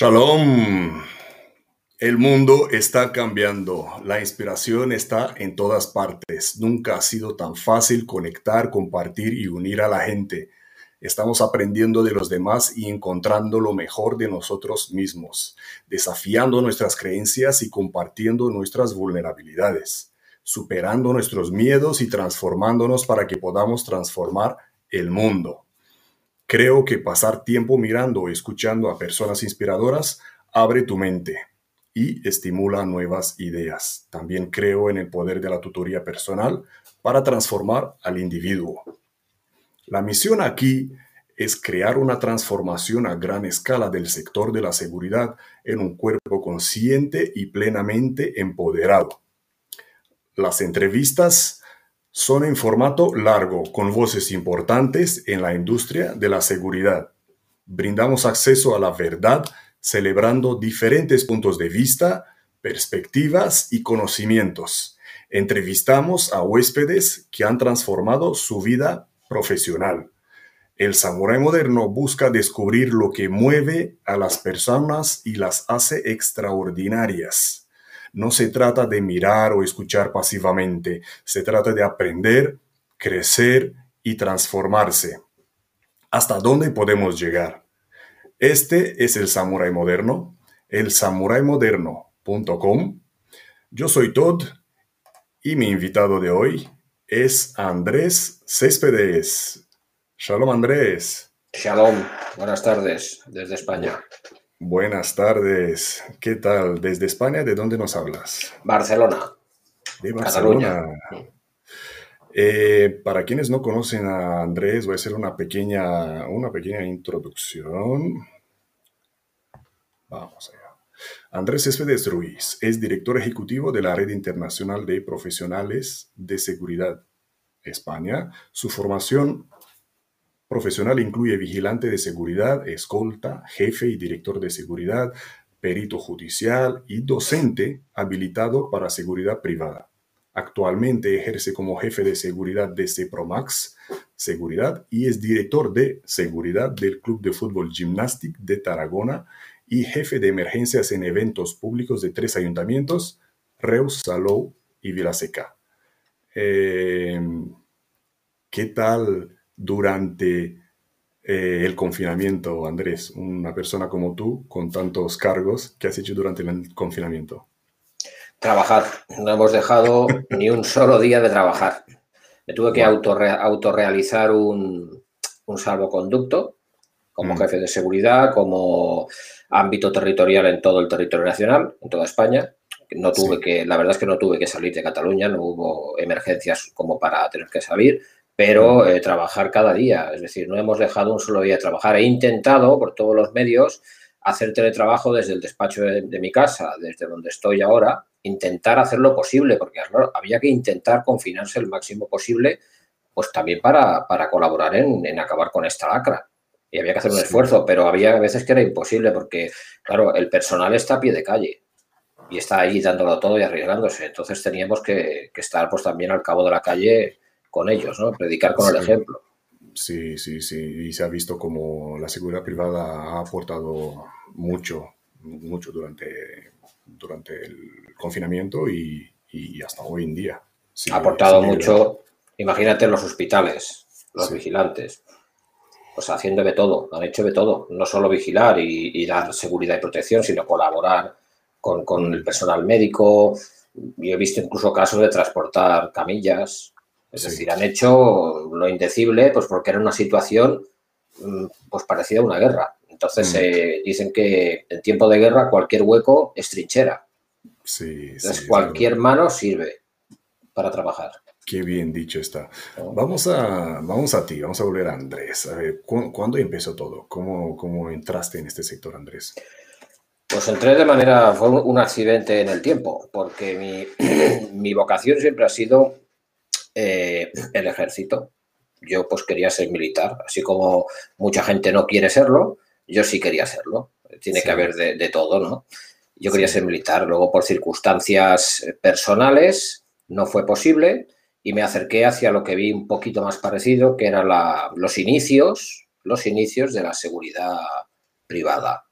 Shalom. El mundo está cambiando. La inspiración está en todas partes. Nunca ha sido tan fácil conectar, compartir y unir a la gente. Estamos aprendiendo de los demás y encontrando lo mejor de nosotros mismos, desafiando nuestras creencias y compartiendo nuestras vulnerabilidades, superando nuestros miedos y transformándonos para que podamos transformar el mundo. Creo que pasar tiempo mirando o escuchando a personas inspiradoras abre tu mente y estimula nuevas ideas. También creo en el poder de la tutoría personal para transformar al individuo. La misión aquí es crear una transformación a gran escala del sector de la seguridad en un cuerpo consciente y plenamente empoderado. Las entrevistas son en formato largo, con voces importantes en la industria de la seguridad. Brindamos acceso a la verdad, celebrando diferentes puntos de vista, perspectivas y conocimientos. Entrevistamos a huéspedes que han transformado su vida profesional. El samurái moderno busca descubrir lo que mueve a las personas y las hace extraordinarias. No se trata de mirar o escuchar pasivamente, se trata de aprender, crecer y transformarse. ¿Hasta dónde podemos llegar? Este es el Samurai Moderno, el samuraimoderno.com. Yo soy Todd y mi invitado de hoy es Andrés Céspedes. Shalom Andrés. Shalom, buenas tardes desde España. Buenas tardes. ¿Qué tal? Desde España, ¿de dónde nos hablas? Barcelona. De Barcelona. Eh, para quienes no conocen a Andrés, voy a hacer una pequeña, una pequeña introducción. Vamos allá. Andrés Céspedes Ruiz es director ejecutivo de la Red Internacional de Profesionales de Seguridad España. Su formación Profesional incluye vigilante de seguridad, escolta, jefe y director de seguridad, perito judicial y docente habilitado para seguridad privada. Actualmente ejerce como jefe de seguridad de CEPROMAX Seguridad y es director de seguridad del Club de Fútbol Gymnastic de Tarragona y jefe de emergencias en eventos públicos de tres ayuntamientos, Reus, Salou y Vilaseca. Eh, ¿Qué tal? Durante eh, el confinamiento, Andrés? Una persona como tú, con tantos cargos, ¿qué has hecho durante el confinamiento? Trabajar. No hemos dejado ni un solo día de trabajar. Me tuve que autorrealizar un, un salvoconducto como mm. jefe de seguridad, como ámbito territorial en todo el territorio nacional, en toda España. No tuve que, la verdad es que no tuve que salir de Cataluña, no hubo emergencias como para tener que salir pero eh, trabajar cada día. Es decir, no hemos dejado un solo día de trabajar. He intentado por todos los medios hacer teletrabajo desde el despacho de, mi casa, desde donde estoy ahora, intentar hacer lo posible, porque había que intentar confinarse el máximo posible, pues también para, colaborar en, acabar con esta lacra. Y había que hacer un esfuerzo, pero había veces que era imposible, porque, claro, el personal está a pie de calle y está ahí dándolo todo y arriesgándose. Entonces teníamos que, que estar pues también al cabo de la calle con ellos, ¿no? Predicar con el ejemplo. Sí, sí, sí. Y se ha visto como la seguridad privada ha aportado mucho, mucho durante, durante el confinamiento y, hasta hoy en día. ha aportado mucho, imagínate los hospitales, los vigilantes, pues haciendo de todo, han hecho de todo, no solo vigilar y, dar seguridad y protección, sino colaborar con, con, el personal médico. Yo he visto incluso casos de transportar camillas, es decir, han hecho lo indecible, pues porque era una situación mm, pues parecida a una guerra. Entonces mm. eh, dicen que en tiempo de guerra cualquier hueco es trinchera. Sí, Entonces cualquier mano sirve para trabajar. Qué bien dicho está. Vamos a, vamos a ti, vamos a volver a Andrés. A ver, ¿cuándo empezó todo? ¿Cómo, ¿Cómo entraste en este sector, Andrés? Pues entré de manera, fue un accidente en el tiempo, porque mi, mi vocación siempre ha sido eh, el ejército. Yo pues quería ser militar, así como mucha gente no quiere serlo, yo sí quería serlo. Tiene que haber de, todo, ¿no? Yo quería ser militar, luego por circunstancias personales no fue posible y me acerqué hacia lo que vi un poquito más parecido, que eran los inicios, los inicios de la seguridad privada.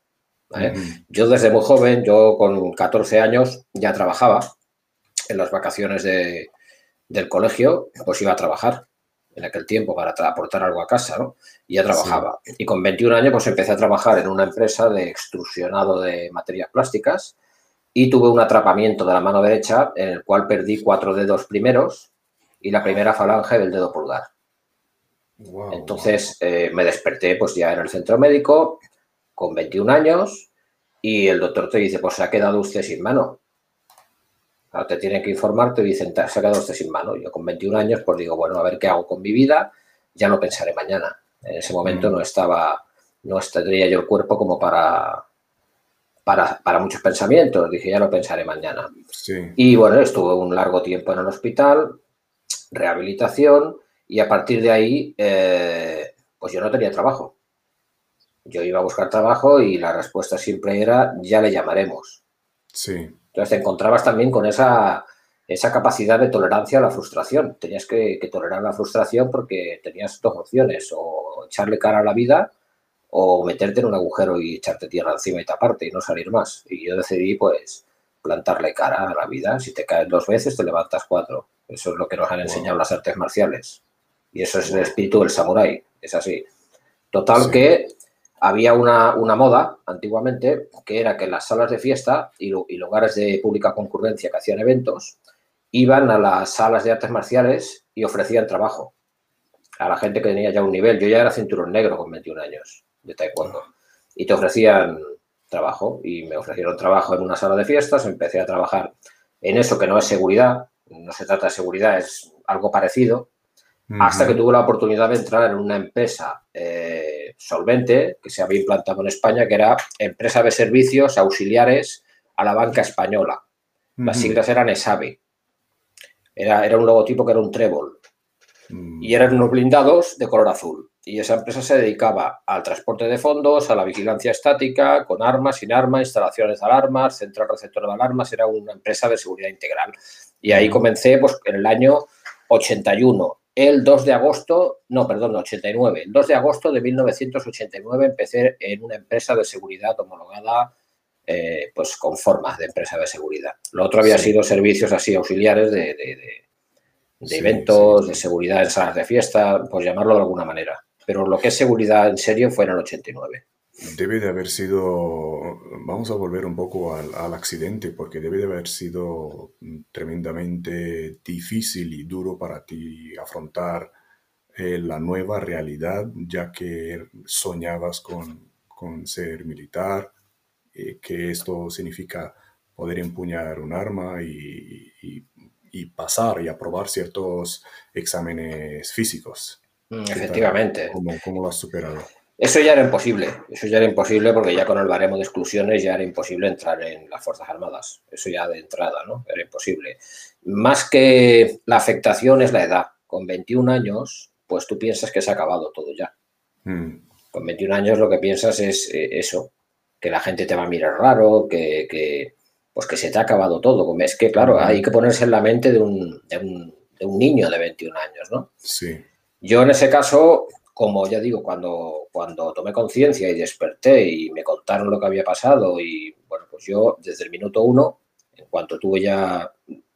Yo desde muy joven, yo con 14 años ya trabajaba en las vacaciones del colegio, pues iba a trabajar en aquel tiempo para aportar algo a casa, ¿no? Y ya trabajaba. Y con 21 años pues empecé a trabajar en una empresa de extrusionado de materias plásticas y tuve un atrapamiento de la mano derecha en el cual perdí cuatro dedos primeros y la primera falange del dedo pulgar. Entonces eh, me desperté pues ya en el centro médico con 21 años y el doctor te dice, pues se ha quedado usted sin mano. Te tienen que informar, te dicen, se ha quedado usted sin mano. Yo con 21 años pues digo, bueno, a ver qué hago con mi vida, ya lo pensaré mañana. En ese momento mm. no estaba, no tendría yo el cuerpo como para, para, para, muchos pensamientos. Dije, ya lo pensaré mañana. Y bueno, estuve un largo tiempo en el hospital, rehabilitación, y a partir de ahí, eh, pues yo no tenía trabajo. Yo iba a buscar trabajo y la respuesta siempre era, ya le llamaremos. Sí. Entonces te encontrabas también con esa, esa capacidad de tolerancia a la frustración. Tenías que, tolerar la frustración porque tenías dos opciones, o echarle cara a la vida o meterte en un agujero y echarte tierra encima y taparte y no salir más. Y yo decidí, pues, plantarle cara a la vida. Si te caes dos veces, te levantas cuatro. Eso es lo que nos han enseñado las artes marciales. Y eso es el espíritu del samurái, es así. Total que había una, moda antiguamente que era que las salas de fiesta y, lugares de pública concurrencia que hacían eventos iban a las salas de artes marciales y ofrecían trabajo a la gente que tenía ya un nivel. Yo ya era cinturón negro con 21 años de taekwondo y te ofrecían trabajo y me ofrecieron trabajo en una sala de fiestas, empecé a trabajar en eso que no es seguridad, no se trata de seguridad, es algo parecido, hasta que tuve la oportunidad de entrar en una empresa eh, solvente que se había implantado en España, que era Empresa de Servicios Auxiliares a la Banca Española. Las siglas eran ESABI. Era, era un logotipo que era un trébol. Mm. Y eran unos blindados de color azul. Y esa empresa se dedicaba al transporte de fondos, a la vigilancia estática, con armas, sin armas, instalaciones de alarmas, central receptor de alarmas. Era una empresa de seguridad integral. Y ahí comencé pues, en el año 81 el 2 de agosto, no, perdón, 89, el 2 de agosto de 1989 empecé en una empresa de seguridad homologada eh, pues con forma de empresa de seguridad. Lo otro había sido servicios así auxiliares de, eventos, de seguridad en salas de fiesta, pues llamarlo de alguna manera. Pero lo que es seguridad en serio fue en el 89. Debe de haber sido, vamos a volver un poco al, accidente, porque debe de haber sido tremendamente difícil y duro para ti afrontar eh, la nueva realidad, ya que soñabas con, ser militar, eh, que esto significa poder empuñar un arma y, pasar y aprobar ciertos exámenes físicos. Mm, efectivamente. ¿Cómo, ¿Cómo lo has superado? Eso ya era imposible, eso ya era imposible porque ya con el baremo de exclusiones ya era imposible entrar en las Fuerzas Armadas, eso ya de entrada, ¿no? Era imposible. Más que la afectación es la edad. Con 21 años, pues tú piensas que se ha acabado todo ya. Hmm. Con 21 años lo que piensas es eh, eso, que la gente te va a mirar raro, que, pues que se te ha acabado todo. Es que, claro, hay que ponerse en la mente de un, de un, de un niño de 21 años, ¿no? Sí. Yo en ese caso como ya digo, cuando, cuando tomé conciencia y desperté y me contaron lo que había pasado y bueno, pues yo desde el minuto uno, en cuanto tuve ya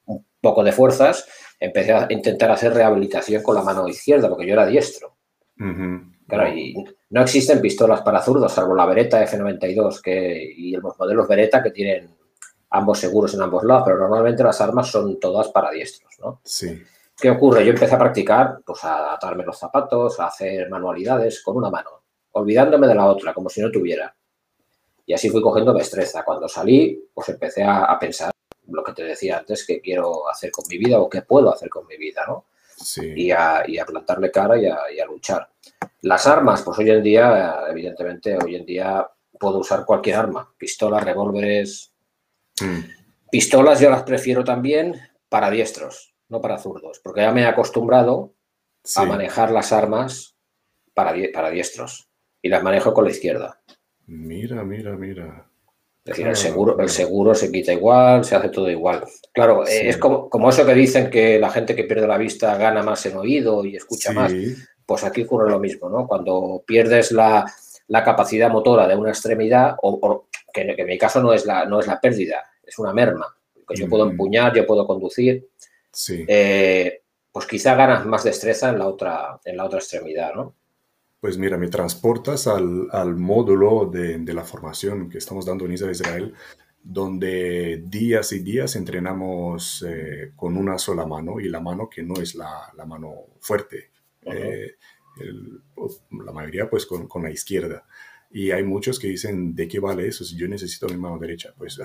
un poco de fuerzas, empecé a intentar hacer rehabilitación con la mano izquierda, porque yo era diestro. Claro, y no existen pistolas para zurdos, salvo la Beretta F92 que, y los modelos Beretta que tienen ambos seguros en ambos lados, pero normalmente las armas son todas para diestros, ¿no? Sí. ¿Qué ocurre? Yo empecé a practicar, pues a atarme los zapatos, a hacer manualidades con una mano, olvidándome de la otra, como si no tuviera. Y así fui cogiendo destreza. Cuando salí, pues empecé a, pensar lo que te decía antes, que quiero hacer con mi vida o qué puedo hacer con mi vida, ¿no? Sí. Y, a, plantarle cara y a, luchar. Las armas, pues hoy en día, evidentemente, hoy en día puedo usar cualquier arma, pistolas, revólveres. Mm. Pistolas yo las prefiero también para diestros no para zurdos, porque ya me he acostumbrado a manejar las armas para, para diestros y las manejo con la izquierda. Mira, mira, mira. Es decir, el, seguro, el seguro se quita igual, se hace todo igual. Claro, eh, es como, como, eso que dicen que la gente que pierde la vista gana más en oído y escucha más. Pues aquí ocurre lo mismo, ¿no? Cuando pierdes la, capacidad motora de una extremidad, o, que, en mi caso no es, la, no es la pérdida, es una merma. Que yo puedo empuñar, yo puedo conducir. Sí. Eh, pues quizá ganas más destreza en la otra, en la otra extremidad, ¿no? Pues mira, me transportas al, al módulo de, de, la formación que estamos dando en Israel, donde días y días entrenamos eh, con una sola mano y la mano que no es la, la mano fuerte. eh, el, la mayoría pues con, con, la izquierda. Y hay muchos que dicen, ¿de qué vale eso si yo necesito mi mano derecha? Pues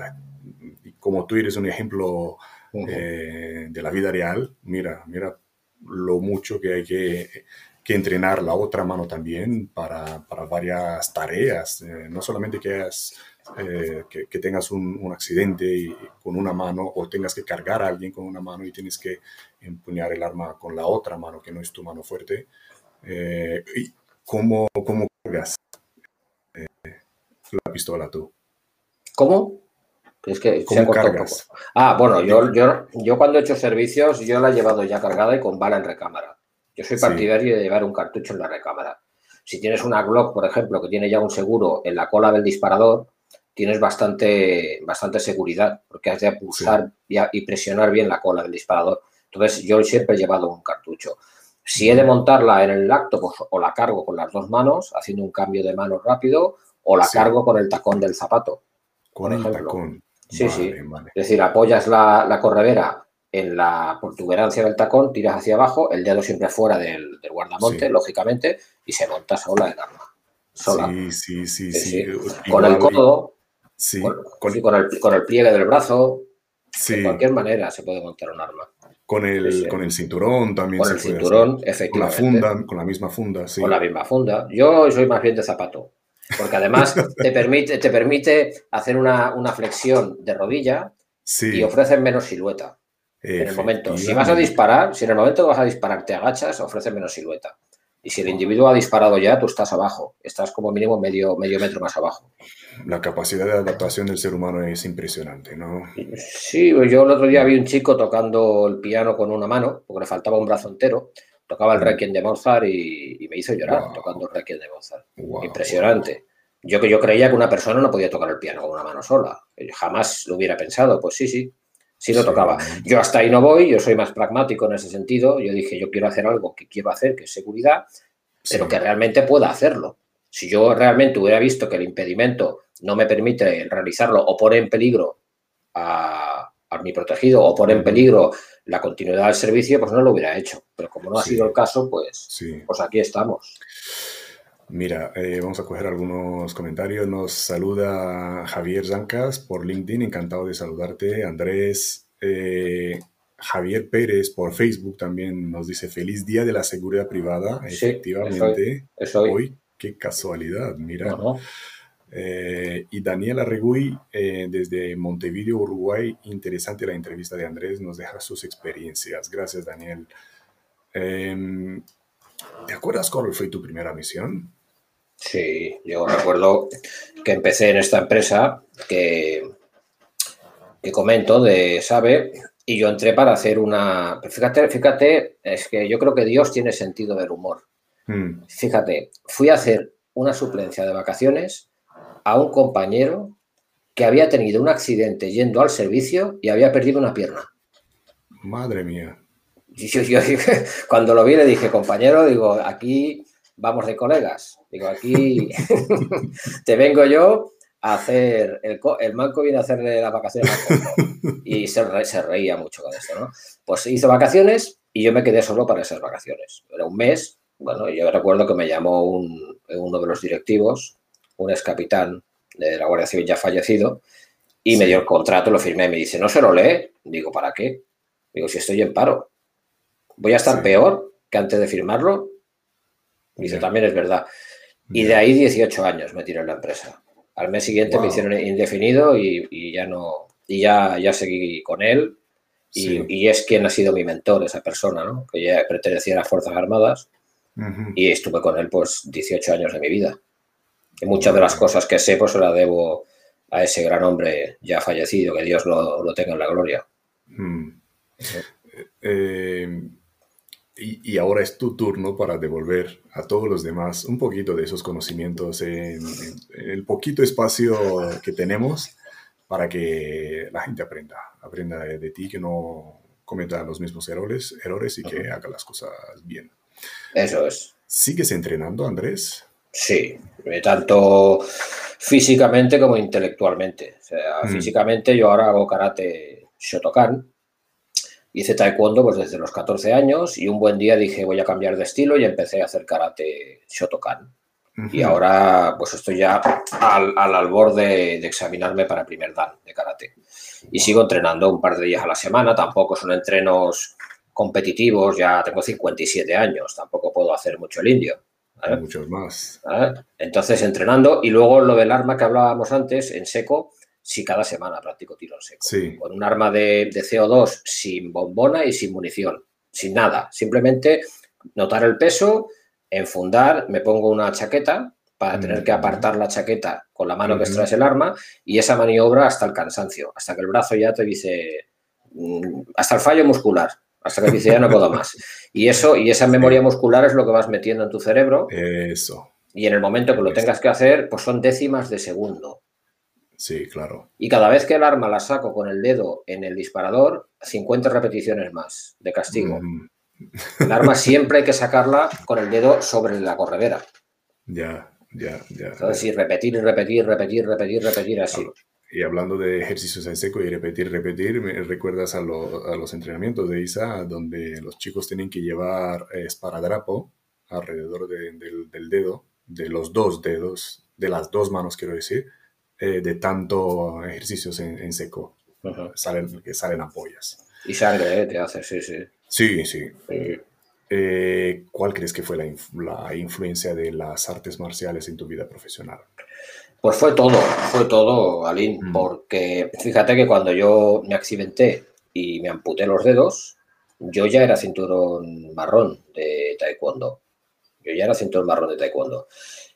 como tú eres un ejemplo uh -huh. eh, de la vida real, mira, mira lo mucho que hay que, que entrenar la otra mano también para, para varias tareas, eh, no solamente que, hayas, eh, que, que, tengas un, un, accidente y, con una mano o tengas que cargar a alguien con una mano y tienes que empuñar el arma con la otra mano que no es tu mano fuerte. Eh, ¿cómo, ¿Cómo cargas la pistola tú? ¿Cómo? Es que ¿Cómo se cargas? Ah, bueno, yo, yo, yo cuando he hecho servicios, yo la he llevado ya cargada y con bala en recámara. Yo soy partidario sí. de llevar un cartucho en la recámara. Si tienes una Glock, por ejemplo, que tiene ya un seguro en la cola del disparador, tienes bastante, bastante seguridad, porque has de pulsar sí. y, y, presionar bien la cola del disparador. Entonces, yo siempre he llevado un cartucho. Si he de montarla en el acto, pues o la cargo con las dos manos, haciendo un cambio de mano rápido, o la sí. cargo con el tacón del zapato. Con el tacón. Sí, vale, sí. Vale. Es decir, apoyas la, la, corredera en la protuberancia del tacón, tiras hacia abajo, el dedo siempre fuera del, del guardamonte, sí. lógicamente, y se monta sola el arma. Sola. Sí, sí, sí. sí, sí. Con el codo, sí. Con, con, con, el, con el pliegue del brazo, de cualquier manera se puede montar un arma. Con el, sí, sí. con el cinturón también. Con el cinturón, hacer. efectivamente. Con la funda, con la misma funda, sí. Con la misma funda. Yo soy más bien de zapato. Porque además te permite, te permite hacer una, una flexión de rodilla sí. y ofrecen menos silueta. En el momento, si vas a disparar, si en el momento que vas a disparar te agachas, ofrece menos silueta. Y si el individuo ha disparado ya, tú estás abajo, estás como mínimo medio, medio metro más abajo. La capacidad de adaptación del ser humano es impresionante, ¿no? Sí, yo el otro día vi un chico tocando el piano con una mano, porque le faltaba un brazo entero, tocaba el Requiem de Mozart y, y me hizo llorar wow. tocando el Requiem de Mozart. Wow. Impresionante. Yo que yo creía que una persona no podía tocar el piano con una mano sola. Jamás lo hubiera pensado. Pues sí, sí, sí lo sí. tocaba. Yo hasta ahí no voy, yo soy más pragmático en ese sentido. Yo dije, yo quiero hacer algo que quiero hacer, que es seguridad, pero que realmente pueda hacerlo. Si yo realmente hubiera visto que el impedimento no me permite realizarlo o pone en peligro a, a mi protegido o pone en peligro la continuidad del servicio, pues no lo hubiera hecho. Pero como no ha sí. sido el caso, pues, sí. pues aquí estamos. Mira, eh, vamos a coger algunos comentarios. Nos saluda Javier Zancas por LinkedIn, encantado de saludarte. Andrés eh, Javier Pérez por Facebook también nos dice feliz día de la seguridad privada. Sí, Efectivamente, eso hoy. hoy. Qué casualidad, mira. Eh, y Daniela Regui, eh, desde Montevideo, Uruguay, interesante la entrevista de Andrés, nos deja sus experiencias. Gracias, Daniel. Eh, ¿Te acuerdas cuál fue tu primera misión? Sí, yo recuerdo que empecé en esta empresa que, que comento de SABE y yo entré para hacer una... Fíjate, fíjate, es que yo creo que Dios tiene sentido del humor. Mm. Fíjate, fui a hacer una suplencia de vacaciones a un compañero que había tenido un accidente yendo al servicio y había perdido una pierna. Madre mía. Yo, yo, yo, cuando lo vi le dije, compañero, digo, aquí vamos de colegas. Digo, aquí te vengo yo a hacer, el, el manco viene a hacerle las vacaciones Y se, re, se, reía mucho con esto, ¿no? Pues hizo vacaciones y yo me quedé solo para esas vacaciones. Era un mes. Bueno, yo recuerdo que me llamó un, uno de los directivos, un ex capitán de la Guardia Civil ya fallecido, y sí. me dio el contrato, lo firmé, y me dice, ¿no se lo lee? Digo, ¿para qué? Digo, si estoy en paro. ¿Voy a estar sí. peor que antes de firmarlo? Dice, yeah. también es verdad. Y yeah. de ahí 18 años me tiré en la empresa. Al mes siguiente wow. me hicieron indefinido y, y, ya no, y ya, ya seguí con él. Y, sí. y, es quien ha sido mi mentor, esa persona, ¿no? Que ya pertenecía a las Fuerzas Armadas. Uh -huh. Y estuve con él, pues, 18 años de mi vida. Y muchas de las cosas que sé, pues, se las debo a ese gran hombre ya fallecido, que Dios lo, lo tenga en la gloria. Mm. Eh, y, ahora es tu turno para devolver a todos los demás un poquito de esos conocimientos en, el poquito espacio que tenemos para que la gente aprenda, aprenda de, ti, que no cometa los mismos errores, errores y que haga las cosas bien. Eso es. ¿Sigues entrenando, Andrés? Sí, eh, tanto físicamente como intelectualmente. O sea, mm. físicamente yo ahora hago karate Shotokan, Hice taekwondo pues desde los 14 años y un buen día dije voy a cambiar de estilo y empecé a hacer karate Shotokan. Y ahora pues estoy ya al, al albor de, examinarme para primer dan de karate. Y sigo entrenando un par de días a la semana, tampoco son entrenos competitivos, ya tengo 57 años, tampoco puedo hacer mucho el indio. Muchos más. Entonces entrenando y luego lo del arma que hablábamos antes, en seco, si cada semana practico tiro en seco. Con un arma de, CO2 sin bombona y sin munición, sin nada. Simplemente notar el peso, enfundar, me pongo una chaqueta para tener que apartar la chaqueta con la mano que extraes el arma y esa maniobra hasta el cansancio, hasta que el brazo ya te dice, mm, hasta el fallo muscular, hasta que dice ya no puedo más. Y eso y esa memoria muscular es lo que vas metiendo en tu cerebro. Eso. Y en el momento que lo tengas que hacer, pues son décimas de segundo. Sí, claro. Y cada vez que el arma la saco con el dedo en el disparador, 50 repeticiones más de castigo. El arma siempre hay que sacarla con el dedo sobre la corredera. Ya, ya, ya. Entonces, sí, repetir, repetir, repetir, repetir, repetir así. Y hablando de ejercicios en seco y repetir, repetir, me recuerdas a, los entrenamientos de ISA, donde los chicos tienen que llevar esparadrapo alrededor del, del dedo, de los dos dedos, de las dos manos, quiero decir, eh, de tanto ejercicios en, seco. salen, que salen ampollas. Y sangre, eh, te hace, sí, sí. Sí, sí. Eh, ¿Cuál crees que fue la, la, influencia de las artes marciales en tu vida profesional? Pues fue todo, fue todo, Aline, mm. porque fíjate que cuando yo me accidenté y me amputé los dedos, yo ya era cinturón marrón de taekwondo. Yo ya era cinturón marrón de taekwondo.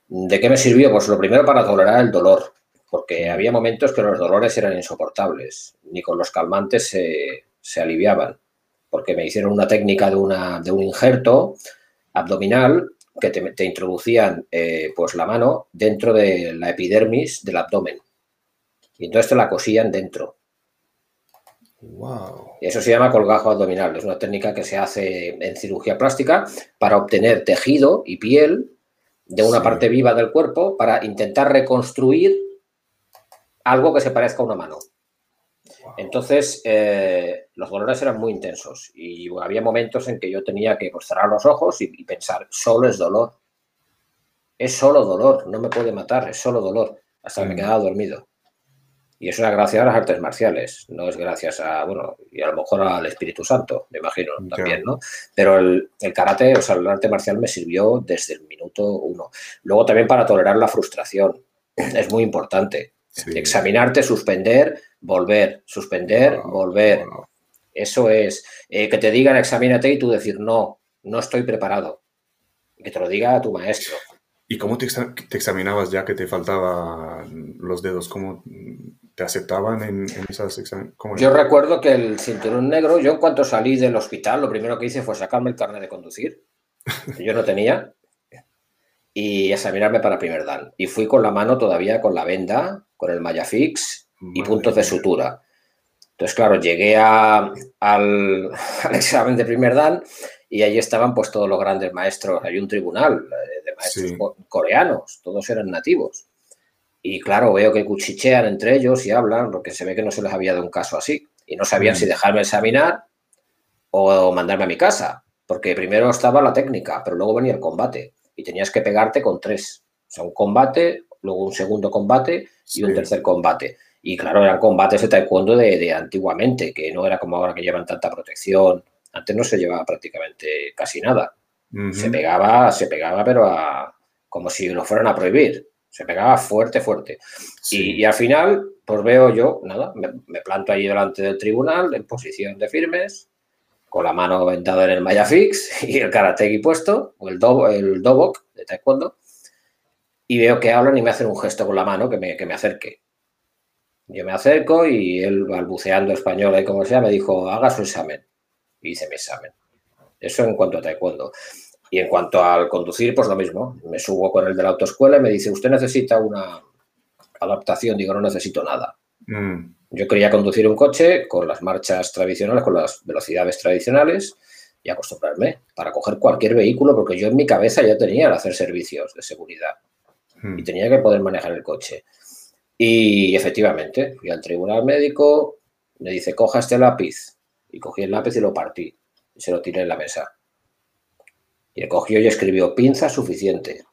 ¿De qué me sirvió? Pues lo primero para tolerar el dolor porque había momentos que los dolores eran insoportables, ni con los calmantes se, aliviaban, porque me hicieron una técnica de, una, de un injerto abdominal que te, introducían eh, pues la mano dentro de la epidermis del abdomen. Y entonces te la cosían dentro. Wow. Eso se llama colgajo abdominal. Es una técnica que se hace en cirugía plástica para obtener tejido y piel de una parte viva del cuerpo para intentar reconstruir algo que se parezca a una mano. Entonces, eh, los dolores eran muy intensos y había momentos en que yo tenía que pues, cerrar los ojos y, pensar, solo es dolor. Es solo dolor, no me puede matar, es solo dolor. Hasta que me mm. quedaba dormido. Y eso es gracias a las artes marciales, no es gracias a, bueno, y a lo mejor al Espíritu Santo, me imagino también, ¿no? Pero el, el, karate, o sea, el arte marcial me sirvió desde el minuto uno. Luego también para tolerar la frustración, es muy importante. Examinarte, suspender, volver, suspender, volver. Eso es. Eh, que te digan examínate y tú decir no, no estoy preparado. Que te lo diga tu maestro. ¿Y cómo te, examinabas ya que te faltaban los dedos? ¿Cómo te aceptaban en, esas exámenes? Yo recuerdo que el cinturón negro, yo en cuanto salí del hospital, lo primero que hice fue sacarme el carnet de conducir. yo no tenía y examinarme para primer dan. Y fui con la mano todavía con la venda, con el malla y puntos de sutura. Entonces, claro, llegué al, examen de primer dan y allí estaban pues todos los grandes maestros. Hay un tribunal eh, de maestros coreanos, todos eran nativos. Y claro, veo que cuchichean entre ellos y hablan, porque se ve que no se les había dado un caso así. Y no sabían si mm. dejarme examinar o mandarme a mi casa, porque primero estaba la técnica, pero luego venía el combate y tenías que pegarte con tres. O sea, un combate, luego un segundo combate y un tercer combate. Y claro, eran combates de taekwondo de, antiguamente, que no era como ahora que llevan tanta protección. Antes no se llevaba prácticamente casi nada. Se pegaba, se pegaba, pero como si lo fueran a prohibir. Se pegaba fuerte, fuerte. Y, al final, pues veo yo, nada, me, me, planto allí delante del tribunal en posición de firmes, con la mano vendada en el maya fix y el karateki puesto, o el, do, el dobok de taekwondo, y veo que hablan y me hacen un gesto con la mano que me, que me acerque. Yo me acerco y él, balbuceando español, ahí como sea, me dijo, haga su examen. Y hice mi examen. Eso en cuanto a taekwondo. Y en cuanto al conducir, pues lo mismo. Me subo con el de la autoescuela y me dice, usted necesita una adaptación. Digo, no necesito nada. Mm. Yo quería conducir un coche con las marchas tradicionales, con las velocidades tradicionales y acostumbrarme para coger cualquier vehículo, porque yo en mi cabeza ya tenía el hacer servicios de seguridad mm. y tenía que poder manejar el coche. Y efectivamente, fui al tribunal médico, me dice, coja este lápiz. Y cogí el lápiz y lo partí y se lo tiré en la mesa. Y cogió y escribió pinza suficiente.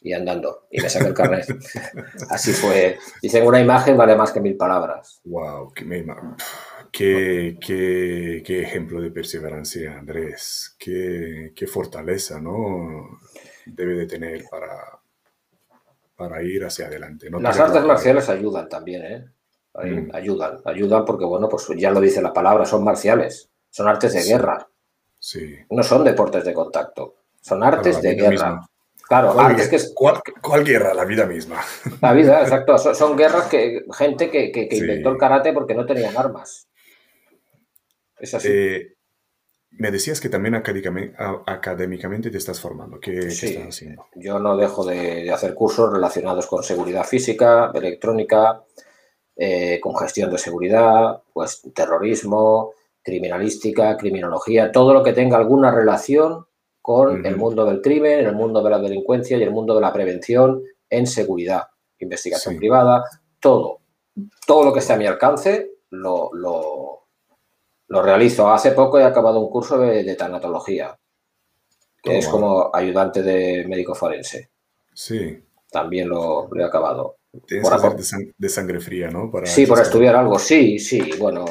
Y andando. Y me saqué el carnet. Así fue. Dicen una imagen vale más que mil palabras. Wow, qué, qué, qué, ejemplo de perseverancia, Andrés. Qué, qué, fortaleza, ¿no? Debe de tener para, para ir hacia adelante. Las artes marciales ayudan también, ¿eh? Mm. Ayudan, ayudan porque, bueno, pues ya lo dice la palabra, son marciales, son artes de guerra. No son deportes de contacto, son artes de guerra. Claro, ¿Cuál, que es... ¿Cuál, guerra? La vida misma. La vida, exacto. Son, guerras que gente que, inventó el karate porque no tenían armas. Es así. Eh, me decías que también académicamente, te estás formando. ¿Qué, estás haciendo? Yo no dejo de, hacer cursos relacionados con seguridad física, electrónica, eh, con gestión de seguridad, pues terrorismo, criminalística, criminología, todo lo que tenga alguna relación con el mundo del crimen, el mundo de la delincuencia y el mundo de la prevención en seguridad, investigación privada, todo. Todo lo que esté a mi alcance lo, lo, realizo. Hace poco he acabado un curso de, tanatología, que es como ayudante de médico forense. Sí. También lo, he acabado. Tienes que de, de, sangre fría, ¿no? sí, por estudiar algo, sí, sí. Bueno,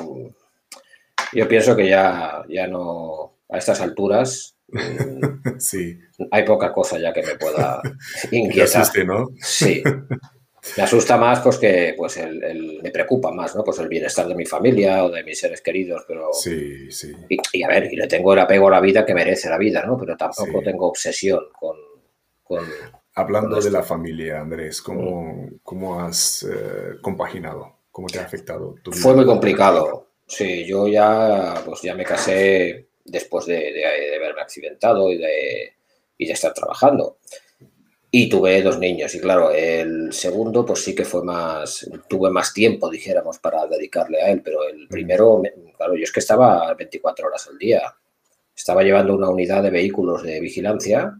yo pienso que ya, ya no, a estas alturas, sí. hay poca cosa ya que me pueda inquietar. Asuste, ¿no? Sí. Me asusta más pues que pues el, me preocupa más, ¿no? Pues el bienestar de mi familia o de mis seres queridos, pero sí, sí. Y, a ver, y le tengo el apego a la vida que merece la vida, ¿no? Pero tampoco tengo obsesión con, Hablando de la familia, Andrés, ¿cómo, mm. cómo has eh, compaginado? ¿Cómo te ha afectado tu vida? Fue muy complicado. Sí, yo ya, pues ya me casé después de, de, haberme accidentado y de, y de estar trabajando. Y tuve dos niños. Y claro, el segundo pues sí que fue más, tuve más tiempo, dijéramos, para dedicarle a él, pero el primero, claro, yo es que estaba 24 horas al día. Estaba llevando una unidad de vehículos de vigilancia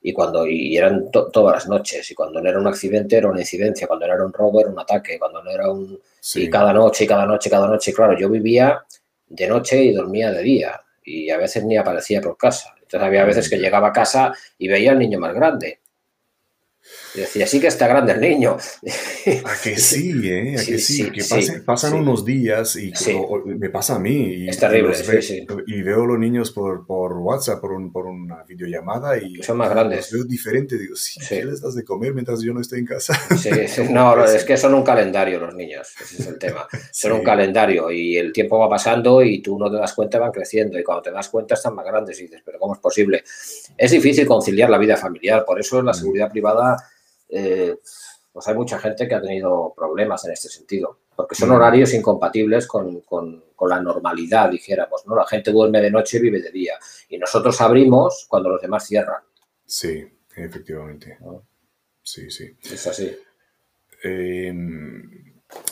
y cuando y eran todas las noches. Y cuando no era un accidente era una incidencia, cuando no era un robo era un ataque, cuando no era un y cada noche y cada noche cada noche, claro, yo vivía de noche y dormía de día. Y a veces ni aparecía por casa. Entonces había veces que llegaba a casa y veía al niño más grande y decía, sí que está grande el niño. A que sí, ¿eh? A que sí, que pasan unos días y me pasa a mí. Y, es terrible, y, veo los niños por, por WhatsApp, por, un, por una videollamada y son más grandes. Los veo diferente. Digo, sí, ¿qué les das de comer mientras yo no estoy en casa? Sí, no, es que son un calendario los niños, ese es el tema. Son un calendario y el tiempo va pasando y tú no te das cuenta, van creciendo y cuando te das cuenta están más grandes y dices, pero ¿cómo es posible? Es difícil conciliar la vida familiar, por eso la mm. seguridad privada eh, pues hay mucha gente que ha tenido problemas en este sentido, porque son mm. horarios incompatibles con, la normalidad, dijéramos, ¿no? La gente duerme de noche y vive de día, y nosotros abrimos cuando los demás cierran. Sí, efectivamente. Sí, sí. Es así. Em,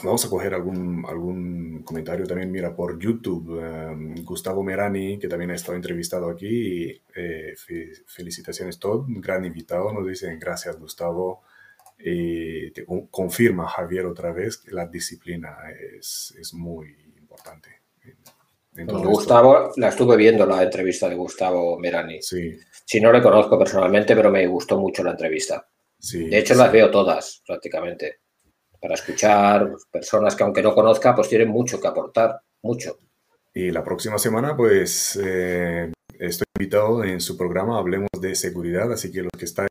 vamos a coger algún, algún comentario también, mira, por YouTube. Em, Gustavo Merani, que también ha estado entrevistado aquí. Eh, felicitaciones, todo. Un gran invitado. Nos dicen gracias, Gustavo. Y confirma Javier otra vez que la disciplina es, es muy importante. Gustavo, la estuve viendo la entrevista de Gustavo Merani. Sí. Si no le conozco personalmente, pero me gustó mucho la entrevista. Sí, de hecho, las veo todas prácticamente. Para escuchar personas que aunque no conozca, pues tienen mucho que aportar, mucho. Y la próxima semana, pues eh, estoy invitado en su programa Hablemos de Seguridad, así que los que estáis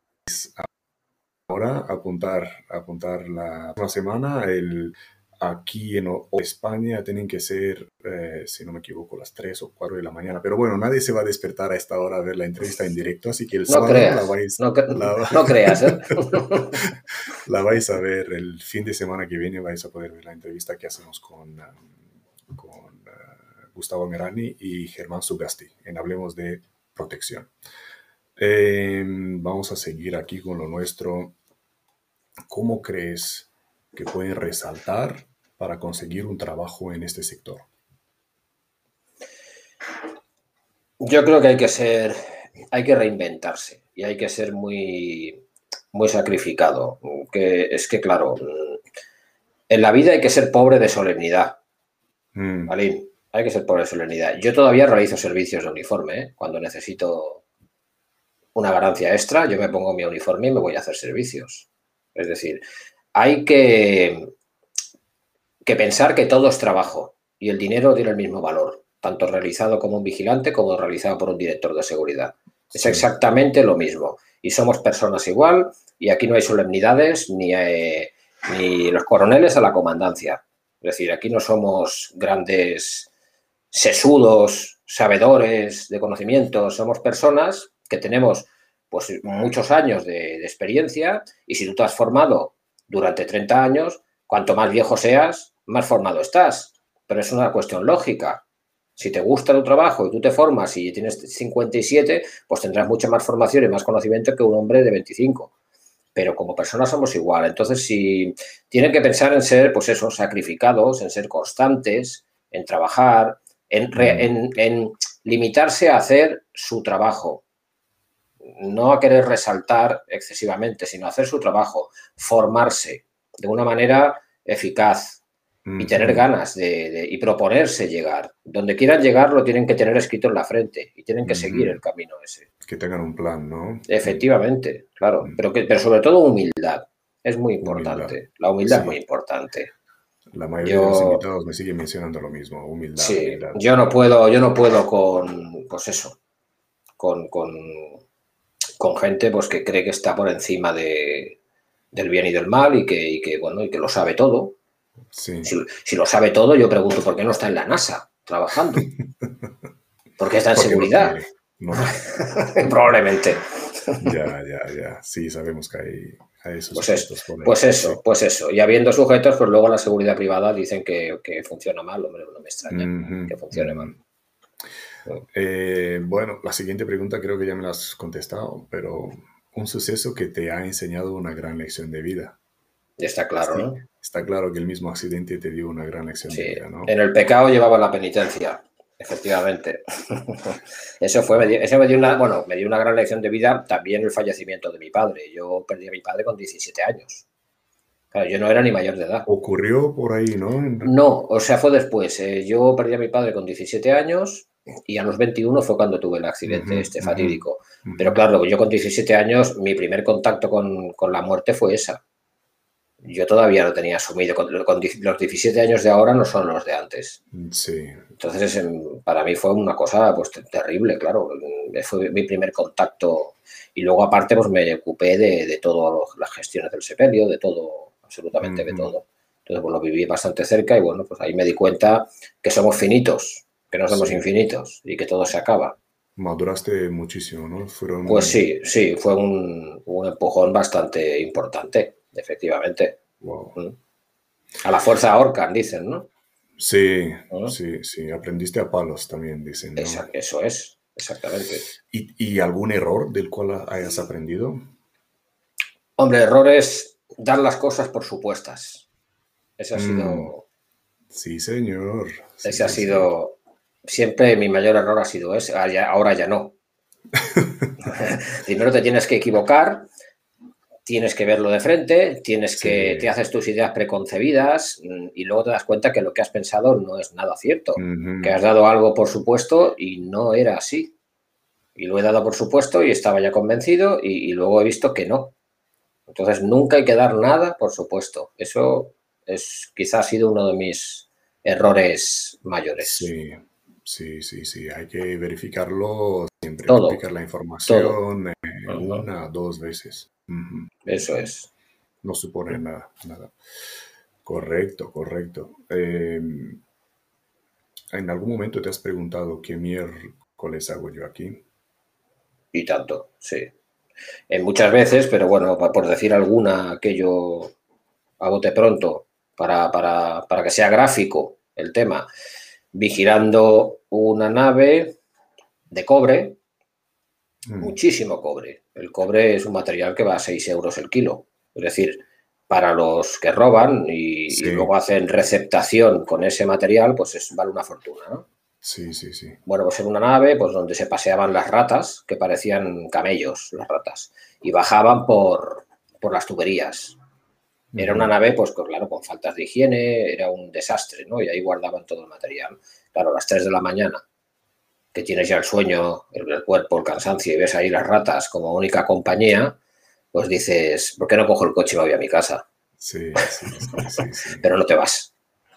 ahora apuntar, apuntar la próxima semana. El, aquí en España tienen que ser, eh, si no me equivoco, las 3 o 4 de la mañana. Pero bueno, nadie se va a despertar a esta hora a ver la entrevista en directo, así que el no sábado la vais, no, no creas, ¿eh? la vais a ver el fin de semana que viene, vais a poder ver la entrevista que hacemos con, con, uh, Gustavo Merani y Germán Sugasti en Hablemos de Protección. Em, vamos a seguir aquí con lo nuestro. ¿Cómo crees que pueden resaltar para conseguir un trabajo en este sector? Yo creo que hay que ser, hay que reinventarse y hay que ser muy, muy sacrificado. Que es que, claro, en la vida hay que ser pobre de solemnidad. Mm. hay que ser pobre de solemnidad. Yo todavía realizo servicios de uniforme. ¿eh? Cuando necesito una ganancia extra, yo me pongo mi uniforme y me voy a hacer servicios. Es decir, hay que, que pensar que todo es trabajo y el dinero tiene el mismo valor, tanto realizado como un vigilante como realizado por un director de seguridad. Es exactamente lo mismo. Y somos personas igual y aquí no hay solemnidades ni, eh, ni los coroneles a la comandancia. Es decir, aquí no somos grandes sesudos, sabedores de conocimientos, somos personas que tenemos pues muchos años de, experiencia y si tú te has formado durante 30 años, cuanto más viejo seas, más formado estás. Pero es una cuestión lógica. Si te gusta tu trabajo y tú te formas y tienes 57, pues tendrás mucha más formación y más conocimiento que un hombre de 25. Pero como personas somos igual. Entonces, si tienen que pensar en ser, pues eso, sacrificados, en ser constantes, en trabajar, en, en limitarse a hacer su trabajo, no a querer resaltar excesivamente, sino hacer su trabajo, formarse de una manera eficaz y tener ganas de, y proponerse llegar. Donde quieran llegar lo tienen que tener escrito en la frente y tienen que seguir el camino ese. Que tengan un plan, ¿no? Efectivamente, claro, pero, que, pero sobre todo humildad. Es muy importante. La humildad es muy importante. La mayoría de los invitados me siguen mencionando lo mismo, humildad. Sí, yo no puedo, yo no puedo con, pues eso, con, con con gente pues, que cree que está por encima de, del bien y del mal y que, que, bueno, y que lo sabe todo. Si, lo sabe todo, yo pregunto por qué no está en la NASA trabajando. Porque está en seguridad. Probablemente. Ya, ya, ya. Sí, sabemos que hay, esos pues, pues eso, pues eso. Y habiendo sujetos, pues luego la seguridad privada dicen que, funciona mal. Hombre, no me extraña que funcione mal. Eh, bueno, la siguiente pregunta creo que ya me la has contestado, pero un suceso que te ha enseñado una gran lección de vida. Está claro, ¿no? Está claro que el mismo accidente te dio una gran lección de vida, ¿no? En el pecado llevaba la penitencia, efectivamente. eso fue, eso me dio una, bueno, me dio una gran lección de vida también el fallecimiento de mi padre. Yo perdí a mi padre con 17 años. Claro, yo no era ni mayor de edad. Ocurrió por ahí, ¿no? No, o sea, fue después. Eh, yo perdí a mi padre con 17 años y a los 21 fue cuando tuve el accidente este fatídico. Pero claro, yo con 17 años, mi primer contacto con, la muerte fue esa. Yo todavía lo tenía asumido. Con, los 17 años de ahora no son los de antes. Sí. Entonces, em, para mí fue una cosa pues, terrible, claro. Fue mi primer contacto. Y luego, aparte, pues me ocupé de, de todas las gestiones del sepelio, de todo, absolutamente de todo. Entonces, pues lo viví bastante cerca y bueno, pues ahí me di cuenta que somos finitos que no somos infinitos y que todo se acaba. Maduraste muchísimo, ¿no? Fueron... Pues sí, sí, fue un, empujón bastante importante, efectivamente. Mm. A la fuerza ahorcan, dicen, ¿no? Sí, sí, sí. Aprendiste a palos también, dicen. eso es, exactamente. ¿Y, algún error del cual hayas aprendido? Hombre, errores, dar las cosas por supuestas. Ese ha sido. Mm. Sí, señor. ese ha sido siempre mi mayor error ha sido ese, ah, ahora ya no. Primero te tienes que equivocar, tienes que verlo de frente, tienes que, te haces tus ideas preconcebidas mm, y luego te das cuenta que lo que has pensado no es nada cierto, que has dado algo por supuesto y no era así. Y lo he dado por supuesto y estaba ya convencido y, luego he visto que no. Entonces nunca hay que dar nada por supuesto. Eso es quizás ha sido uno de mis errores mayores. Sí. Sí, sí, sí, hay que verificarlo siempre, verificar la información eh, una, dos veces. Eso es. No supone nada, nada. Correcto, correcto. Em, ¿En algún momento te has preguntado qué miércoles hago yo aquí? Y tanto, sí. En muchas veces, pero bueno, por decir alguna que yo a bote pronto, para, para, para que sea gráfico el tema, vigilando una nave de cobre. Muchísimo cobre. El cobre es un material que va a 6 euros el kilo. Es decir, para los que roban y, luego hacen receptación con ese material, pues es, vale una fortuna, ¿no? Sí, sí, sí. Bueno, pues en una nave, pues donde se paseaban las ratas, que parecían camellos, las ratas, y bajaban por, por las tuberías. Era una nave, pues claro, con faltas de higiene, era un desastre, ¿no? Y ahí guardaban todo el material. Claro, a las 3 de la mañana, que tienes ya el sueño, el, cuerpo, el cansancio, y ves ahí las ratas como única compañía, pues dices, ¿por qué no cojo el coche y me voy a mi casa? Sí, sí, sí, Pero no te vas,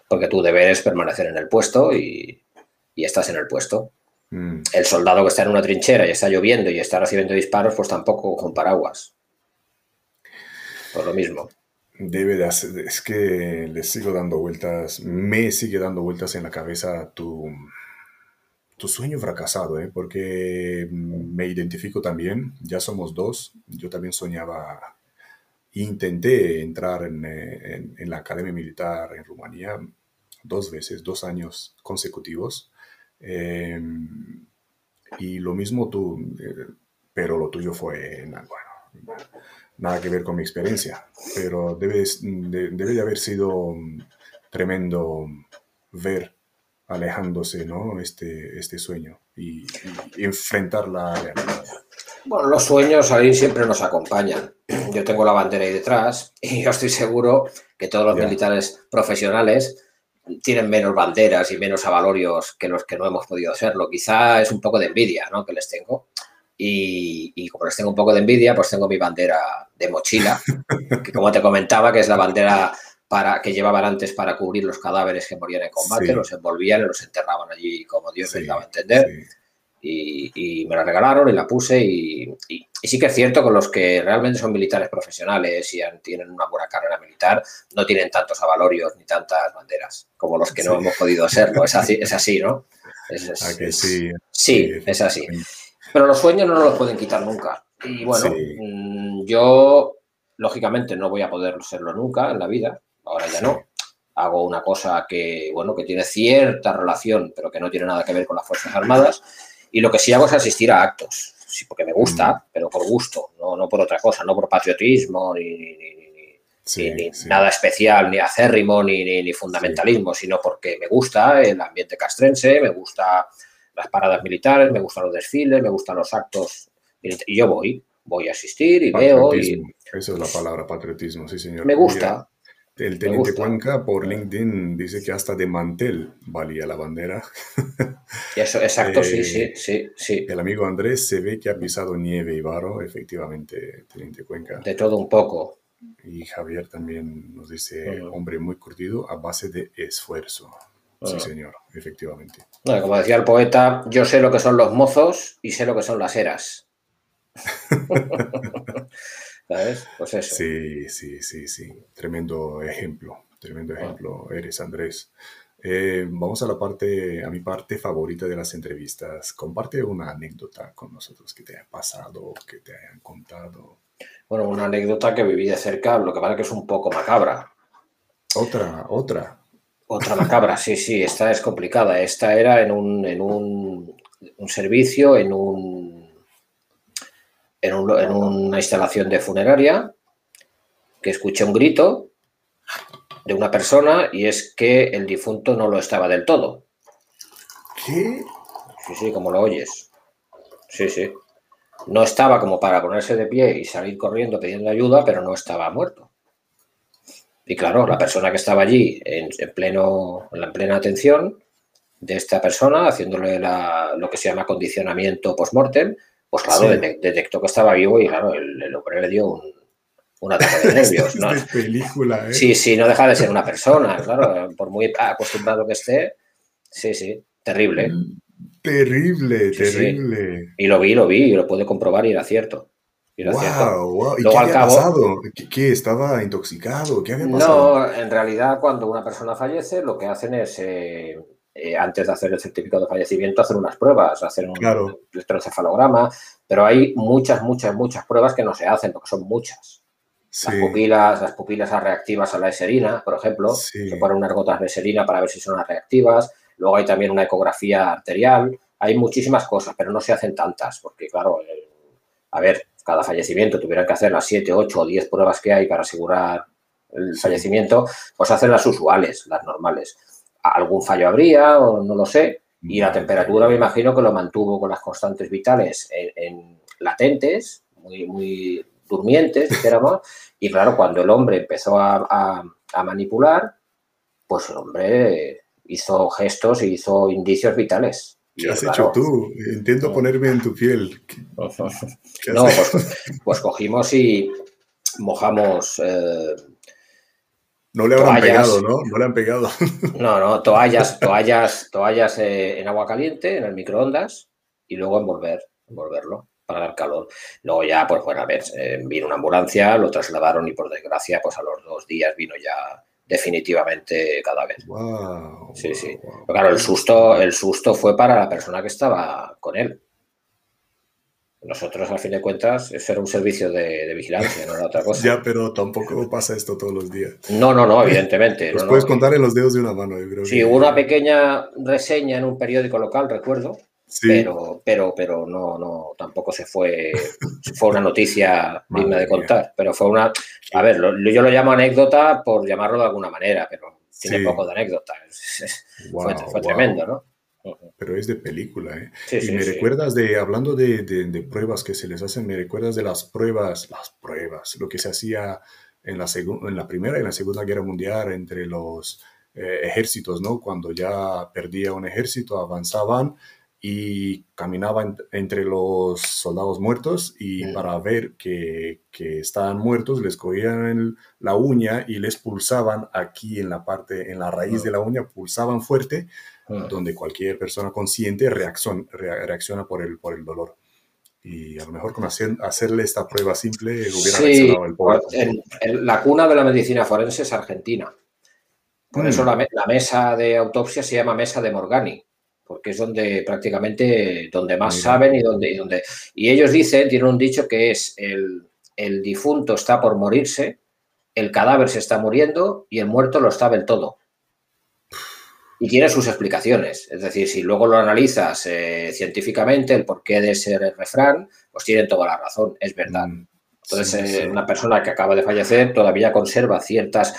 porque tu deber es permanecer en el puesto y, estás en el puesto. Mm. El soldado que está en una trinchera y está lloviendo y está recibiendo disparos, pues tampoco con paraguas. Por lo mismo. Debe de hacer, es que le sigo dando vueltas, me sigue dando vueltas en la cabeza tu, tu sueño fracasado, ¿eh? porque me identifico también, ya somos dos, yo también soñaba, intenté entrar en, la Academia Militar en Rumanía dos veces, dos años consecutivos, em, y lo mismo tú, eh, pero lo tuyo fue, bueno, nada que ver con mi experiencia, pero debe de haber sido tremendo ver alejándose, ¿no? Este, este sueño y, enfrentar la realidad. Bueno, los sueños ahí siempre nos acompañan. Yo tengo la bandera ahí detrás y yo estoy seguro que todos los militares profesionales tienen menos banderas y menos avalorios que los que no hemos podido hacerlo. Quizá es un poco de envidia, ¿no? Que les tengo. Y, y, como les tengo un poco de envidia, pues tengo mi bandera de mochila, que como te comentaba, que es la bandera para, que llevaban antes para cubrir los cadáveres que morían en combate, los envolvían y los enterraban allí como Dios les daba a entender. Y, me la regalaron y la puse y, sí que es cierto con los que realmente son militares profesionales y tienen una buena carrera militar, no tienen tantos avalorios ni tantas banderas como los que no hemos podido serlo. Es así, es así ¿no? sí? Sí, es así. Pero los sueños no nos los pueden quitar nunca. Y bueno, mm, yo lógicamente no voy a poder serlo nunca en la vida, ahora ya no. Hago una cosa que, bueno, que tiene cierta relación, pero que no tiene nada que ver con las Fuerzas Armadas. Y lo que sí hago es asistir a actos, sí, porque me gusta, mm. pero por gusto, no, no por otra cosa, no por patriotismo ni, ni, nada especial, ni acérrimo, ni, ni, fundamentalismo, sino porque me gusta el ambiente castrense, me gusta las paradas militares, me gustan los desfiles, me gustan los actos. Y yo voy, voy a asistir y veo. Y, Esa es la palabra, patriotismo, sí, señor. Me gusta. El teniente Cuenca por LinkedIn dice que hasta de mantel valía la bandera. Eso, exacto, sí, sí, eh, sí, sí. El amigo Andrés se ve que ha pisado nieve y barro, efectivamente, teniente Cuenca. De todo un poco. Y Javier también nos dice, hombre muy curtido a base de esfuerzo. Sí, señor, efectivamente. como decía el poeta, yo sé lo que son los mozos y sé lo que son las eras. ¿Sabes? Pues eso. Sí, sí, sí, sí. Tremendo ejemplo, tremendo ah. ejemplo eres, Andrés. Eh, vamos a la parte, a mi parte favorita de las entrevistas. Comparte una anécdota con nosotros que te haya pasado, que te hayan contado. Bueno, una anécdota que viví de cerca, lo que pasa que es un poco macabra. Otra, otra. Otra macabra, sí, sí, esta es complicada. Esta era en un, en un, un servicio, en un en, una instalación de funeraria que escuché un grito de una persona y es que el difunto no lo estaba del todo. ¿Qué? Sí, sí, como lo oyes. Sí, sí. No estaba como para ponerse de pie y salir corriendo pidiendo ayuda, pero no estaba muerto. Y claro, la persona que estaba allí en, pleno, en la plena atención de esta persona, haciéndole lo que se llama condicionamiento post-mortem, pues claro, detectó que estaba vivo y claro, el, hombre le dio un, ataque de nervios. ¿no? película, ¿eh? Sí, sí, no deja de ser una persona, claro, por muy acostumbrado que esté. Sí, sí, terrible. Terrible, terrible. Y lo vi, lo vi, y lo pude comprobar y era cierto. Y wow, ¿Y qué había pasado? ¿Qué, ¿Estaba intoxicado? ¿Qué había pasado? No, en realidad cuando una persona fallece lo que hacen es eh, eh, antes de hacer el certificado de fallecimiento, hacer unas pruebas, hacer un electroencefalograma, pero hay muchas, muchas, muchas pruebas que no se hacen, porque son muchas. Las pupilas, las pupilas reactivas a la eserina, por ejemplo, se ponen unas gotas de eserina para ver si son reactivas, Luego hay también una ecografía arterial. Hay muchísimas cosas, pero no se hacen tantas, porque claro, eh, a ver, cada fallecimiento tuvieran que hacer las 7, 8 o 10 pruebas que hay para asegurar el fallecimiento, pues hacen las usuales, las normales. Algún fallo habría o no lo sé. Y la temperatura me imagino que lo mantuvo con las constantes vitales en, latentes, muy, muy durmientes, dijéramos. Y claro, cuando el hombre empezó a, manipular, pues el hombre hizo gestos y hizo indicios vitales. ¿Qué has hecho tú? Intento ponerme en tu piel. No, pues, pues, cogimos y mojamos eh, no le habrán pegado, ¿no? No le han pegado. No, no, toallas, toallas, toallas eh, en agua caliente, en el microondas, y luego envolver, envolverlo para dar calor. Luego ya, pues bueno, a ver, eh, vino una ambulancia, lo trasladaron y por desgracia, pues a los dos días vino ya definitivamente cada vez. sí, sí. claro, el susto, el susto fue para la persona que estaba con él. Nosotros, al fin de cuentas, eso era un servicio de, vigilancia, no era otra cosa. ya, pero tampoco pasa esto todos los días. No, no, no, evidentemente. Los puedes contar en los dedos de una mano, yo creo. Sí, hubo una pequeña reseña en un periódico local, recuerdo, pero, pero, pero no, no, tampoco se fue, fue una noticia digna de contar, pero fue una, a ver, yo lo llamo anécdota por llamarlo de alguna manera, pero tiene poco de anécdota. fue, tremendo, ¿no? Pero es de película, ¿eh? y me recuerdas de, hablando de, de, pruebas que se les hacen, me recuerdas de las pruebas, las pruebas, lo que se hacía en la, en la Primera y en la Segunda Guerra Mundial entre los eh, ejércitos, ¿no? Cuando ya perdía un ejército, avanzaban y caminaban entre los soldados muertos y para ver que, que, estaban muertos les cogían la uña y les pulsaban aquí en la parte, en la raíz de la uña, pulsaban fuerte donde cualquier persona consciente reacciona, reacciona por, el, por el dolor. Y a lo mejor con hacerle esta prueba simple hubiera reaccionado el pobre. la cuna de la medicina forense es Argentina. Por eso mm. la, la, mesa de autopsia se llama mesa de Morgani, porque es donde prácticamente donde más saben y donde, y donde... Y ellos dicen, tienen un dicho que es el, el difunto está por morirse, el cadáver se está muriendo y el muerto lo está del todo y tiene sus explicaciones. Es decir, si luego lo analizas eh, científicamente, el porqué de ese refrán, pues tienen toda la razón, es verdad. Mm, Entonces, eh, una persona que acaba de fallecer todavía conserva ciertas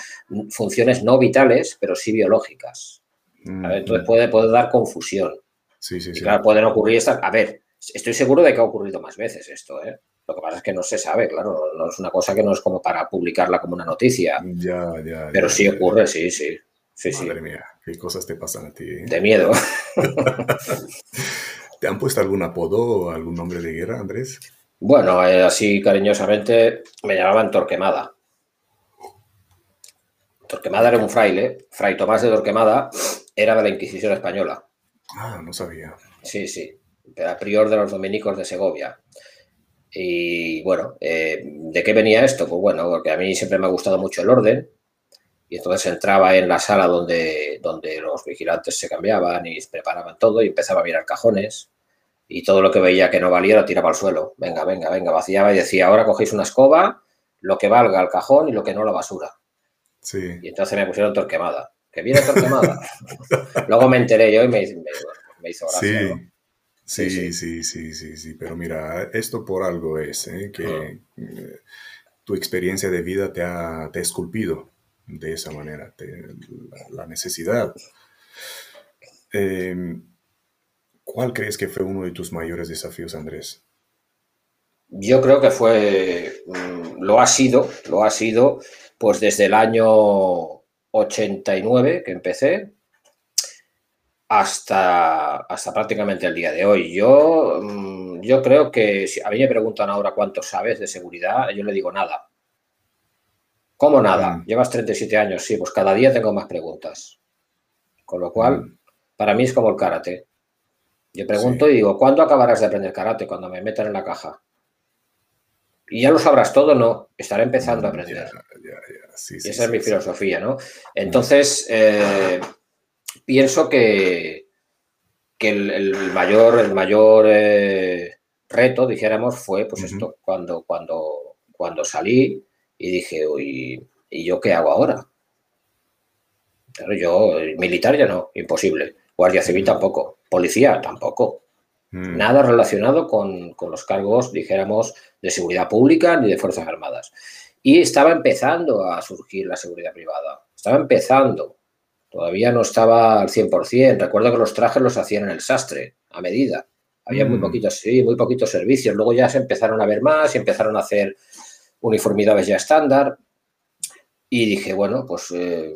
funciones no vitales, pero sí biológicas. Mm, Entonces, mm. puede, puede dar confusión. Sí, sí, y claro, pueden ocurrir estas. A ver, estoy seguro de que ha ocurrido más veces esto, ¿eh? Lo que pasa es que no se sabe, claro, no es una cosa que no es como para publicarla como una noticia. Ya, ya. Pero sí ocurre, sí, sí. Sí, Madre mía, qué cosas te pasan a ti. ¿eh? De miedo. ¿Te han puesto algún apodo o algún nombre de guerra, Andrés? Bueno, eh, así cariñosamente me llamaban Torquemada. Torquemada era un fraile, Fray Tomás de Torquemada era de la Inquisición española. Ah, no sabía. Sí, sí, era prior de los dominicos de Segovia. Y bueno, eh, ¿de qué venía esto? Pues bueno, porque a mí siempre me ha gustado mucho el orden y entonces entraba en la sala donde, donde los vigilantes se cambiaban y preparaban todo y empezaba a mirar cajones y todo lo que veía que no valía lo tiraba al suelo. Venga, venga, venga, vaciaba y decía, ahora cogéis una escoba, lo que valga al cajón y lo que no la basura. Sí. Y entonces me pusieron torquemada. Que viene torquemada. Luego me enteré yo y me, hizo gracia. Sí. Sí, sí, sí, sí, sí, pero mira, esto por algo es, ¿eh? que eh, tu experiencia de vida te ha, te ha esculpido de esa manera, la, necesidad. Em, ¿Cuál crees que fue uno de tus mayores desafíos, Andrés? Yo creo que fue, mm, lo ha sido, lo ha sido, pues desde el año 89 que empecé hasta, hasta prácticamente el día de hoy. Yo, mm, yo creo que si a mí me preguntan ahora cuánto sabes de seguridad, yo le digo nada. ¿Cómo nada? Mm. Llevas 37 años, sí, pues cada día tengo más preguntas. Con lo cual, mm. para mí es como el karate. Yo pregunto y digo, ¿cuándo acabarás de aprender karate? Cuando me metan en la caja. Y ya lo sabrás todo, no. Estaré empezando a mm, aprender. y esa es mi filosofía, ¿no? Entonces, eh, pienso que, que el, mayor, el mayor eh, reto, dijéramos, fue pues esto, cuando, cuando, cuando salí y dije, uy, ¿y yo qué hago ahora? Claro, yo, militar ya no, imposible. Guardia Civil tampoco. Policía tampoco. Mm. Nada relacionado con, con, los cargos, dijéramos, de seguridad pública ni de Fuerzas Armadas. Y estaba empezando a surgir la seguridad privada. Estaba empezando. Todavía no estaba al 100%. Recuerdo que los trajes los hacían en el sastre, a medida. Había muy mm. poquitos, sí, muy poquitos servicios. Luego ya se empezaron a ver más y empezaron a hacer uniformidades ya estándar. Y dije, bueno, pues eh,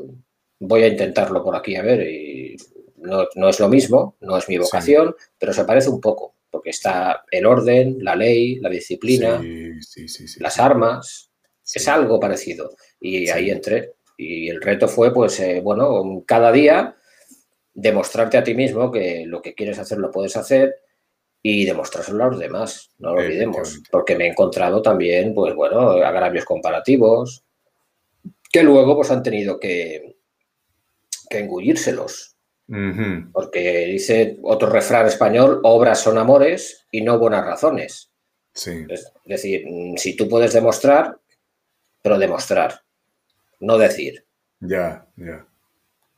voy a intentarlo por aquí a ver. Y no, es lo mismo, no es mi vocación, pero se parece un poco, porque está el orden, la ley, la disciplina, las armas. Es algo parecido. Y ahí entré. Y el reto fue, pues, eh, bueno, cada día demostrarte a ti mismo que lo que quieres hacer lo puedes hacer y demostrárselo a los demás, no lo olvidemos, porque me he encontrado también, pues bueno, agravios comparativos que luego pues han tenido que, que engullírselos. Porque dice otro refrán español, obras son amores y no buenas razones. Es decir, mm, si tú puedes demostrar, pero demostrar, no decir. Ya, ya.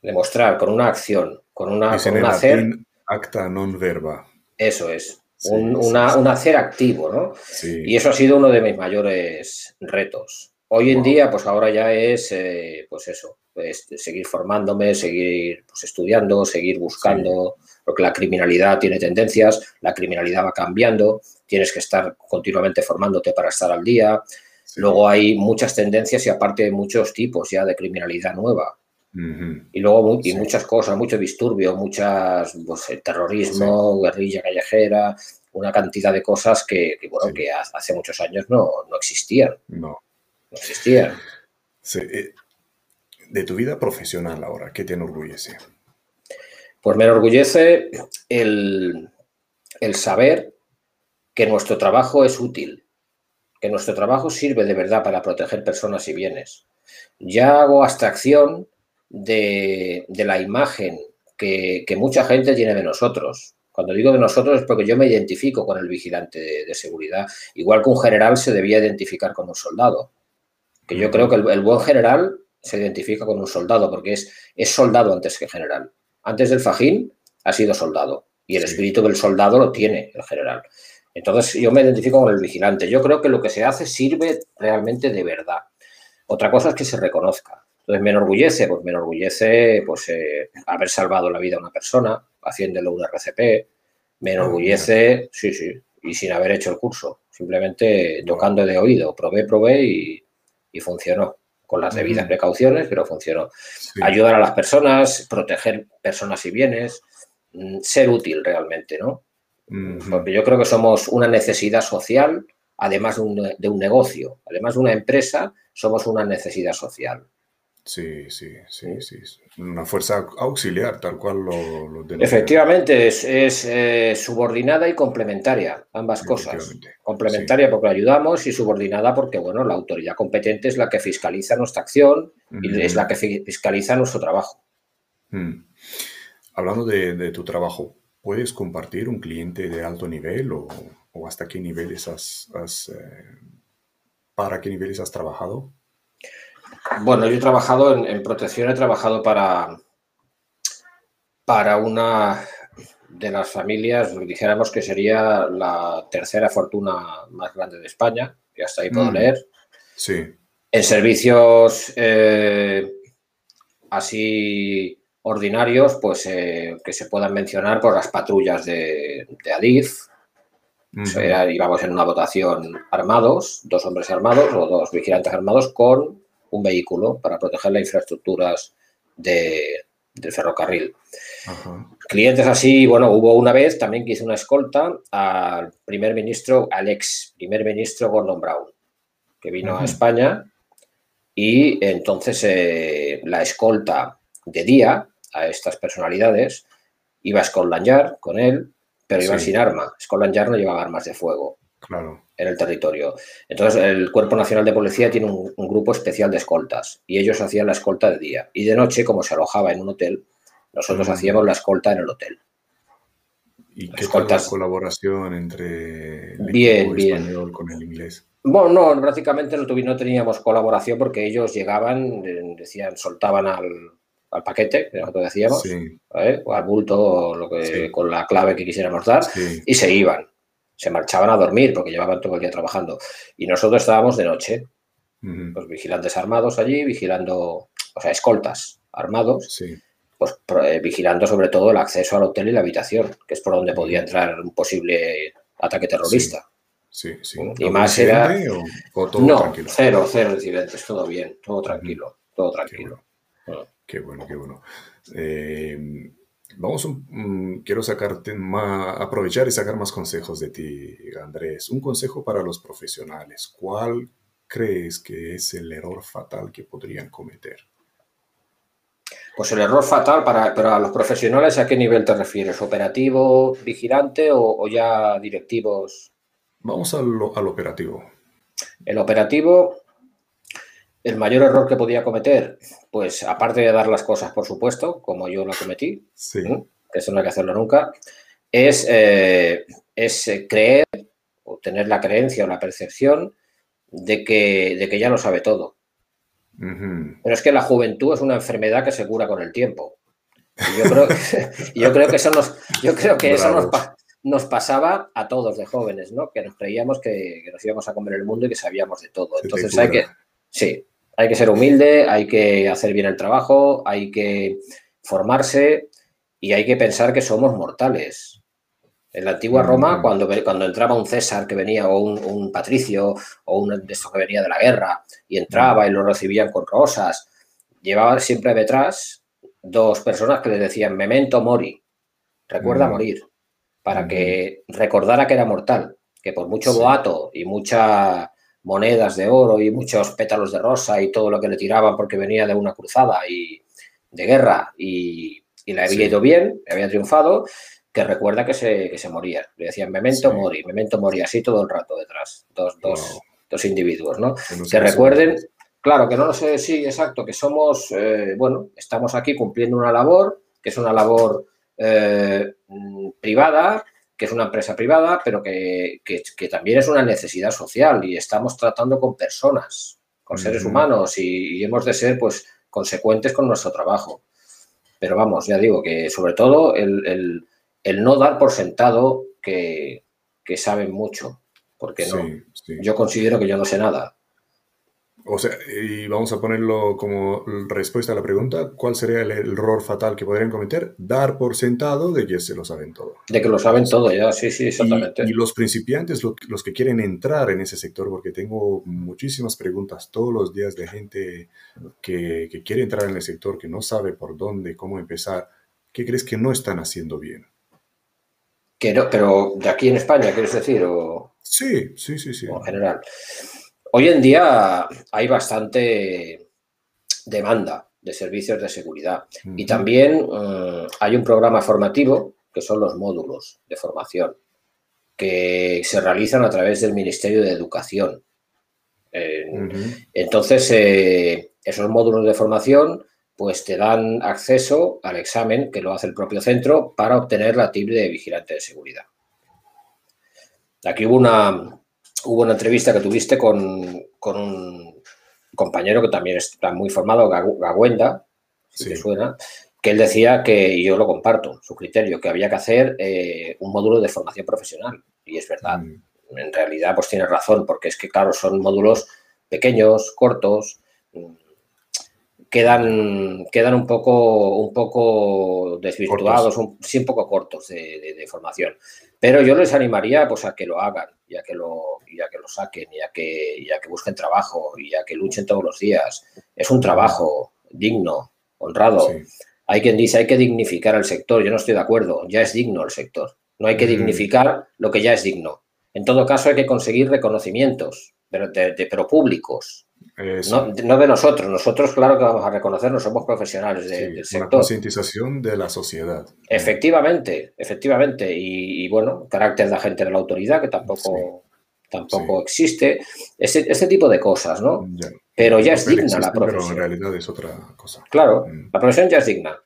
Demostrar con una acción, con una, con un hacer. Acta non verba. Eso es. un, hacer activo, ¿no? Y eso ha sido uno de mis mayores retos. Hoy en día, pues ahora ya es, eh, pues eso, pues seguir formándome, seguir pues, estudiando, seguir buscando, porque la criminalidad tiene tendencias, la criminalidad va cambiando, tienes que estar continuamente formándote para estar al día. Luego hay muchas tendencias y aparte muchos tipos ya de criminalidad nueva. Y luego y muchas cosas, mucho disturbio, muchas, pues, terrorismo, guerrilla callejera, una cantidad de cosas que, bueno, que hace muchos años no, existían. No. No existían. Eh, de tu vida profesional ahora, ¿qué te enorgullece? Pues me enorgullece el, el saber que nuestro trabajo es útil, que nuestro trabajo sirve de verdad para proteger personas y bienes. Ya hago abstracción de, la imagen que, mucha gente tiene de nosotros. Cuando digo de nosotros es porque yo me identifico con el vigilante de, seguridad, igual que un general se debía identificar con un soldado. Que yo creo que el, buen general se identifica con un soldado porque es, es soldado antes que general. Antes del fajín ha sido soldado y el espíritu del soldado lo tiene el general. Entonces yo me identifico con el vigilante. Yo creo que lo que se hace sirve realmente de verdad. Otra cosa es que se reconozca. Entonces, me enorgullece, pues me enorgullece pues, eh, haber salvado la vida a una persona haciéndolo un RCP. Me ah, enorgullece, sí, sí, y sin haber hecho el curso. Simplemente tocando de oído. Probé, probé y, funcionó. Con las debidas precauciones, pero funcionó. Ayudar a las personas, proteger personas y bienes, mm, ser útil realmente, ¿no? Porque yo creo que somos una necesidad social, además de un, de un negocio, además de una empresa, somos una necesidad social. Sí, sí, sí, sí. Una fuerza auxiliar, tal cual lo, lo Efectivamente, es, eh, subordinada y complementaria, ambas cosas. Complementaria porque ayudamos y subordinada porque, bueno, la autoridad competente es la que fiscaliza nuestra acción y es la que fiscaliza nuestro trabajo. Mm. Hablando de, tu trabajo, ¿puedes compartir un cliente de alto nivel o, hasta qué niveles has, eh, para qué niveles has trabajado? Bueno, yo he trabajado en, protección, he trabajado para, para una de las familias, dijéramos que sería la tercera fortuna más grande de España, y hasta ahí puedo mm. leer. Sí. En servicios eh, así ordinarios, pues eh, que se puedan mencionar por las patrullas de, Adif. íbamos en una votación armados, dos hombres armados o dos vigilantes armados con un vehículo para proteger las infraestructuras de, del ferrocarril. Clientes así, bueno, hubo una vez también que hice una escolta al primer ministro, al ex primer ministro Gordon Brown, que vino a España y entonces eh, la escolta de día a estas personalidades iba a Scotland Yard con él, pero iba sin arma. Scotland Yard no llevaba armas de fuego. Claro en el territorio. Entonces, el Cuerpo Nacional de Policía tiene un, grupo especial de escoltas y ellos hacían la escolta de día. Y de noche, como se alojaba en un hotel, nosotros hacíamos la escolta en el hotel. ¿Y qué tal la colaboración entre el bien, bien. español con el inglés? Bueno, no, prácticamente no, teníamos colaboración porque ellos llegaban, decían, soltaban al, al paquete, que nosotros decíamos, o al bulto, lo que, con la clave que quisiéramos dar, y se iban. Se marchaban a dormir porque llevaban todo el día trabajando. Y nosotros estábamos de noche, pues vigilantes armados allí, vigilando, o sea, escoltas armados, pues eh, vigilando sobre todo el acceso al hotel y la habitación, que es por donde podía entrar un posible ataque terrorista. Sí, sí. Y más era. O, todo no, tranquilo? cero, cero incidentes, todo bien, todo tranquilo, todo tranquilo. Qué bueno, qué bueno. Eh, vamos, quiero sacarte más, aprovechar y sacar más consejos de ti, Andrés. Un consejo para los profesionales. ¿Cuál crees que es el error fatal que podrían cometer? Pues el error fatal para, para los profesionales, ¿a qué nivel te refieres? ¿Operativo, vigilante o ya directivos? Vamos al, operativo. El operativo, el mayor error que podía cometer, pues aparte de dar las cosas, por supuesto, como yo lo cometí, que eso no hay que hacerlo nunca, es, eh, es eh, creer o tener la creencia o la percepción de que, de que ya lo sabe todo. Pero es que la juventud es una enfermedad que se cura con el tiempo. yo creo, yo creo que eso nos, yo creo que eso nos, nos pasaba a todos de jóvenes, ¿no? Que nos creíamos que, nos íbamos a comer el mundo y que sabíamos de todo. Entonces hay que, sí, hay que ser humilde, hay que hacer bien el trabajo, hay que formarse y hay que pensar que somos mortales. En la antigua Roma, cuando, cuando entraba un César que venía, o un, patricio, o un de estos que venía de la guerra, y entraba y lo recibían con rosas, llevaba siempre detrás dos personas que le decían memento mori, recuerda morir para que recordara que era mortal, que por mucho boato y muchas monedas de oro y muchos pétalos de rosa y todo lo que le tiraban porque venía de una cruzada y de guerra y, le había ido bien, le había triunfado, que recuerda que se, que se moría. Le decían memento mori, memento mori, así todo el rato detrás, dos, dos, individuos, ¿no? Que, recuerden, claro, que no lo sé, sí, exacto, que somos, eh, bueno, estamos aquí cumpliendo una labor, que es una labor eh, privada, que es una empresa privada, pero que, también es una necesidad social y estamos tratando con personas, con seres humanos y, hemos de ser pues consecuentes con nuestro trabajo. Pero vamos, ya digo que sobre todo el, no dar por sentado que, saben mucho, porque no. Yo considero que yo no sé nada. O sea, y vamos a ponerlo como respuesta a la pregunta, ¿cuál sería el error fatal que podrían cometer? Dar por sentado de que se lo saben todo. De que lo saben todo, ya, sí, sí, exactamente. Y, los principiantes, los que quieren entrar en ese sector, porque tengo muchísimas preguntas todos los días de gente que, quiere entrar en el sector, que no sabe por dónde, cómo empezar, ¿qué crees que no están haciendo bien? Que no, pero de aquí en España, ¿quieres decir? O... Sí, sí, sí, sí. en general. Hoy en día hay bastante demanda de servicios de seguridad y también eh, hay un programa formativo que son los módulos de formación que se realizan a través del Ministerio de Educación. Entonces, eh, esos módulos de formación pues te dan acceso al examen que lo hace el propio centro para obtener la TIP de vigilante de seguridad. Aquí hubo una, hubo una entrevista que tuviste con, un compañero que también está muy formado, Gagüenda, si te suena, que él decía que, y yo lo comparto, su criterio, que había que hacer eh, un módulo de formación profesional. Y es verdad, mm. en realidad pues tiene razón, porque es que, claro, son módulos pequeños, cortos, quedan, quedan un, poco, un poco desvirtuados, un, sí, un poco cortos de, formación. Pero yo les animaría pues, a que lo hagan y a que lo, y que lo saquen y a que, que busquen trabajo y a que luchen todos los días. Es un trabajo digno, honrado. Hay quien dice hay que dignificar el sector. Yo no estoy de acuerdo. Ya es digno el sector. No hay que dignificar lo que ya es digno. En todo caso, hay que conseguir reconocimientos, pero, pero públicos, no, de nosotros, nosotros claro que vamos a reconocernos, somos profesionales del sector. Una concientización de la sociedad. Efectivamente, efectivamente. Y, bueno, carácter de agente de la autoridad, que tampoco, tampoco existe. Ese, ese, tipo de cosas, ¿no? Pero ya es digna la profesión. Pero en realidad es otra cosa. Claro, mm. la profesión ya es digna.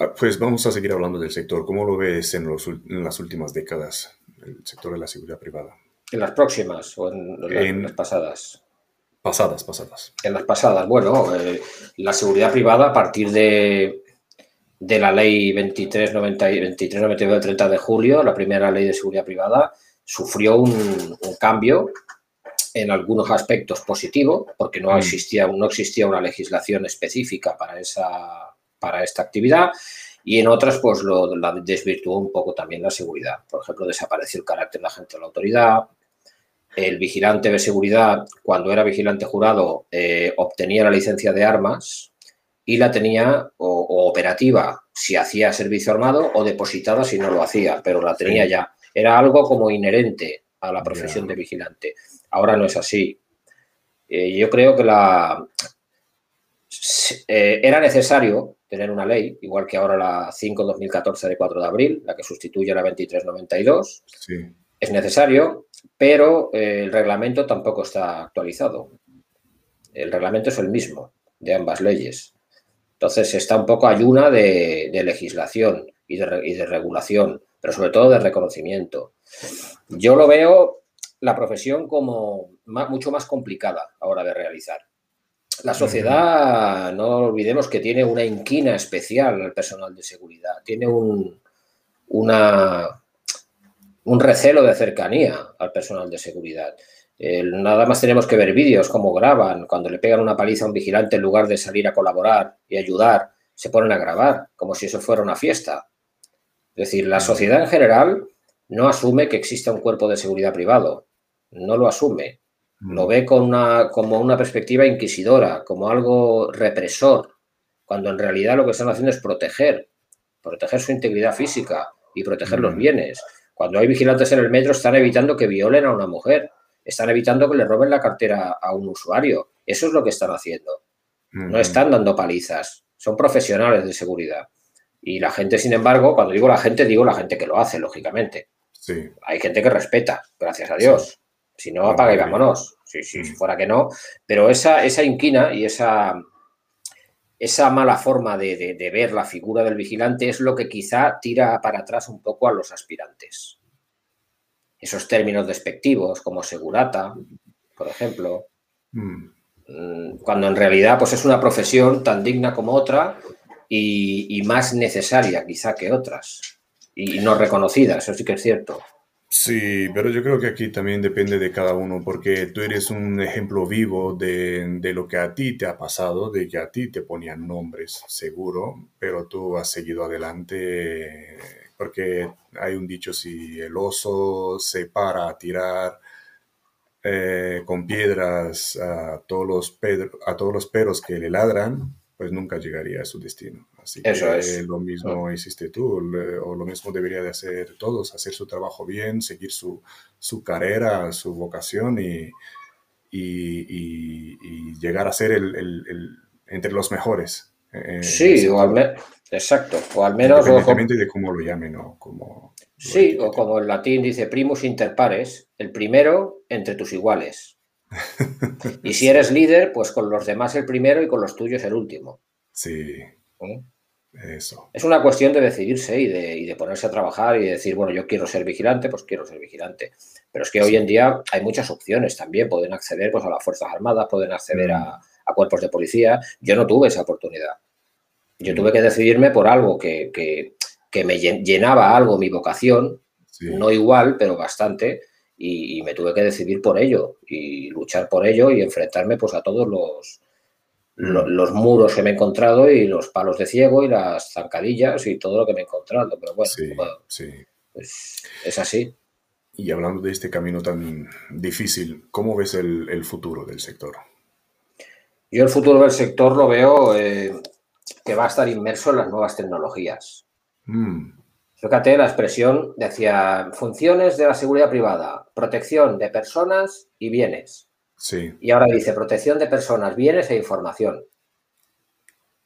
Ah, pues vamos a seguir hablando del sector. ¿Cómo lo ves en, en las últimas décadas, el sector de la seguridad privada? ¿En las próximas o en las pasadas? Pasadas, pasadas. En las pasadas. Bueno, eh, la seguridad privada a partir de, de la ley 2392 del 30 de julio, la primera ley de seguridad privada, sufrió un, cambio en algunos aspectos positivo, porque no mm. existía, no existía una legislación específica para, esa, para esta actividad, y en otras pues lo, la desvirtuó un poco también la seguridad. Por ejemplo, desapareció el carácter de agente de la autoridad, el vigilante de seguridad, cuando era vigilante jurado, eh, obtenía la licencia de armas y la tenía o, operativa si hacía servicio armado o depositada si no lo hacía, pero la tenía ya. Era algo como inherente a la profesión de vigilante. Ahora no es así. Eh, yo creo que la, eh, era necesario tener una ley, igual que ahora la 5-2014 de 4 de abril, la que sustituye a la 2392. Sí. Es necesario, pero eh, el reglamento tampoco está actualizado. El reglamento es el mismo de ambas leyes. Entonces está un poco ayuna de, de legislación y de, y de, regulación, pero sobre todo de reconocimiento. Yo lo veo la profesión como mucho más complicada ahora de realizar. La sociedad, no olvidemos que tiene una inquina especial al personal de seguridad, tiene un, una, un recelo de cercanía al personal de seguridad. nada más tenemos que ver vídeos, cómo graban, cuando le pegan una paliza a un vigilante en lugar de salir a colaborar y ayudar, se ponen a grabar, como si eso fuera una fiesta. Es decir, la sociedad en general no asume que exista un cuerpo de seguridad privado, no lo asume, lo ve con una, como una perspectiva inquisidora, como algo represor, cuando en realidad lo que están haciendo es proteger, proteger su integridad física y proteger los bienes. Cuando hay vigilantes en el metro están evitando que violen a una mujer, están evitando que le roben la cartera a un usuario. Eso es lo que están haciendo. No están dando palizas, son profesionales de seguridad. Y la gente, sin embargo, cuando digo la gente, digo la gente que lo hace, lógicamente. Sí. Hay gente que respeta, gracias a Dios. Si no, apaga y vámonos. Sí, sí, si fuera que no. Pero esa, esa inquina y esa, esa mala forma de, ver la figura del vigilante es lo que quizá tira para atrás un poco a los aspirantes. Esos términos despectivos como segurata, por ejemplo, mm. Mm, cuando en realidad pues es una profesión tan digna como otra y, más necesaria quizá que otras y no reconocida, eso sí que es cierto. Sí, pero yo creo que aquí también depende de cada uno, porque tú eres un ejemplo vivo de, lo que a ti te ha pasado, de que a ti te ponían nombres, seguro, pero tú has seguido adelante, porque hay un dicho, si el oso se para a tirar eh, con piedras a todos, los a todos los perros que le ladran, pues nunca llegaría a su destino. Así Eso que es. lo mismo hiciste tú, o lo mismo debería de hacer todos, hacer su trabajo bien, seguir su, su carrera, su vocación y, y, llegar a ser el, el, entre los mejores. Eh, sí, o al menos, exacto, o al menos... Independientemente de cómo lo llamen o como... Sí, o como el latín dice primus inter pares, el primero entre tus iguales. y si eres líder, pues con los demás el primero y con los tuyos el último. Sí. ¿Eh? Eso. Es una cuestión de decidirse y de, ponerse a trabajar y decir, bueno, yo quiero ser vigilante, pues quiero ser vigilante. Pero es que hoy en día hay muchas opciones también. Pueden acceder pues, a las Fuerzas Armadas, pueden acceder a, mm. cuerpos de policía. Yo no tuve esa oportunidad. Yo tuve que decidirme por algo que, me llenaba algo mi vocación, no igual, pero bastante, y, me tuve que decidir por ello y luchar por ello y enfrentarme pues a todos los, los, muros que me he encontrado y los palos de ciego y las zancadillas y todo lo que me he encontrado. Pero bueno, pues, es así. Y hablando de este camino tan difícil, ¿cómo ves el, futuro del sector? Yo el futuro del sector lo veo eh, que va a estar inmerso en las nuevas tecnologías. Mm. Fíjate, la expresión decía funciones de la seguridad privada, protección de personas y bienes. Sí. Y ahora dice protección de personas, bienes e información.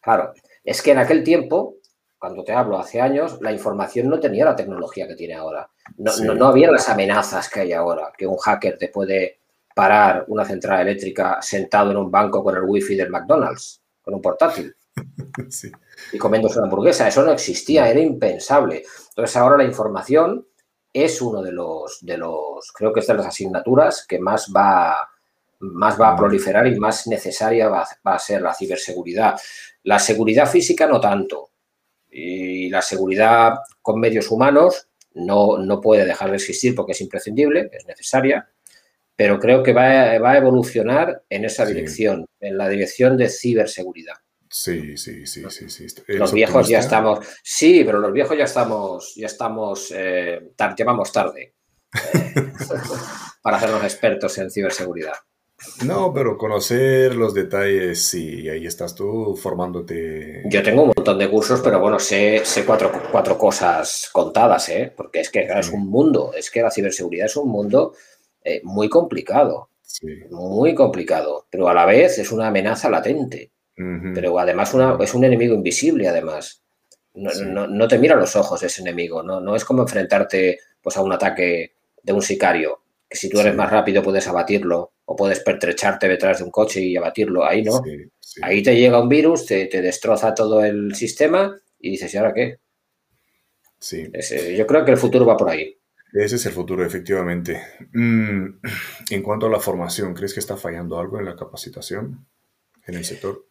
Claro, es que en aquel tiempo, cuando te hablo hace años, la información no tenía la tecnología que tiene ahora. No, no, había las amenazas que hay ahora, que un hacker te puede parar una central eléctrica sentado en un banco con el wifi del McDonald's, con un portátil. Sí y comiéndose una hamburguesa. Eso no existía, era impensable. Entonces ahora la información es uno de los, de los creo que es de las asignaturas que más va, más va a proliferar y más necesaria va, a ser la ciberseguridad. La seguridad física no tanto. Y la seguridad con medios humanos no, no puede dejar de existir porque es imprescindible, es necesaria, pero creo que va a, evolucionar en esa dirección, en la dirección de ciberseguridad. Sí, sí, sí, sí, sí. Los viejos ya estamos, sí, pero los viejos ya estamos, ya estamos, eh, llevamos tarde eh, para hacernos expertos en ciberseguridad. No, pero conocer los detalles, sí, ahí estás tú formándote. Yo tengo un montón de cursos, pero bueno, sé, sé cuatro, cuatro cosas contadas, ¿eh? porque es que es un mundo, es que la ciberseguridad es un mundo eh, muy complicado, muy complicado, pero a la vez es una amenaza latente, pero además es un enemigo invisible, además. No, te mira a los ojos ese enemigo, no, no es como enfrentarte pues, a un ataque de un sicario, que si tú eres más rápido puedes abatirlo o puedes pertrecharte detrás de un coche y abatirlo, ahí no. Ahí te llega un virus, te, destroza todo el sistema y dices, ¿y ahora qué? Sí. yo creo que el futuro va por ahí. Ese es el futuro, efectivamente. Mm, en cuanto a la formación, ¿crees que está fallando algo en la capacitación en el sector?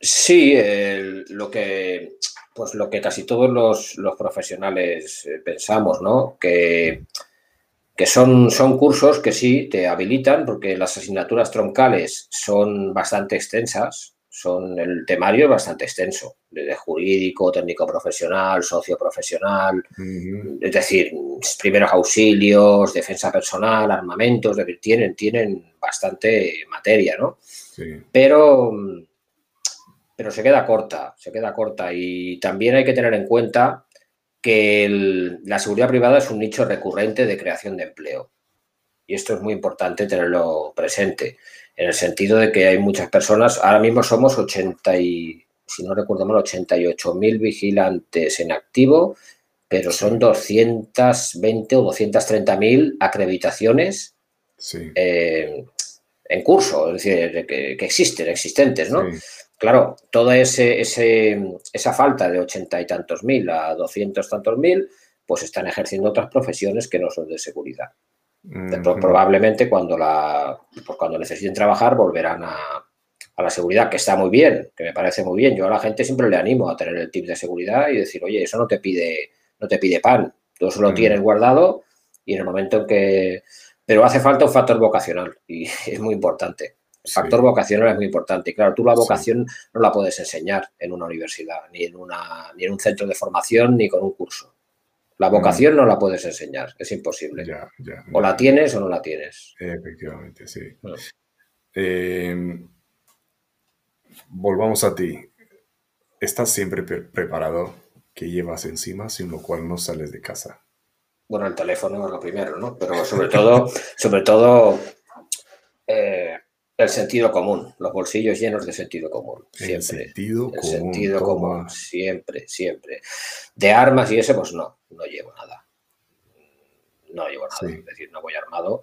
Sí, lo que pues lo que casi todos los, profesionales eh, pensamos, ¿no? Que, que son, son cursos que sí te habilitan, porque las asignaturas troncales son bastante extensas, son el temario es bastante extenso, desde jurídico, técnico profesional, socio profesional, es decir, primeros auxilios, defensa personal, armamentos, tienen, tienen bastante materia, ¿no? Pero, pero se queda corta, se queda corta y también hay que tener en cuenta que la seguridad privada es un nicho recurrente de creación de empleo. Y esto es muy importante tenerlo presente en el sentido de que hay muchas personas, ahora mismo somos 80 y, si no recuerdo mal, 88 mil vigilantes en activo, pero son 220 o 230 mil acreditaciones eh, en curso, es decir, que, existen, existentes, ¿no? Claro, toda ese, esa falta de 80 y tantos mil a 200 tantos mil, pues están ejerciendo otras profesiones que no son de seguridad. Probablemente cuando, la, pues cuando necesiten trabajar volverán a, la seguridad, que está muy bien, que me parece muy bien. Yo a la gente siempre le animo a tener el tip de seguridad y decir, oye, eso no te pide, no te pide pan, tú eso lo tienes guardado y en el momento en que... Pero hace falta un factor vocacional y es muy importante. El factor vocacional es muy importante. Y claro, tú la vocación no la puedes enseñar en una universidad, ni en, una, ni en un centro de formación, ni con un curso. La vocación no la puedes enseñar, es imposible. o la tienes o no la tienes. Efectivamente, sí. Em, volvamos a ti. ¿Estás siempre preparado? ¿Qué llevas encima sin lo cual no sales de casa? Bueno, el teléfono es lo primero, ¿no? Pero sobre todo, sobre todo eh, el sentido común, los bolsillos llenos de sentido común. Siempre. El sentido el Sentido común, siempre, siempre. De armas y eso, pues no, no llevo nada. No llevo nada, es decir, no voy armado.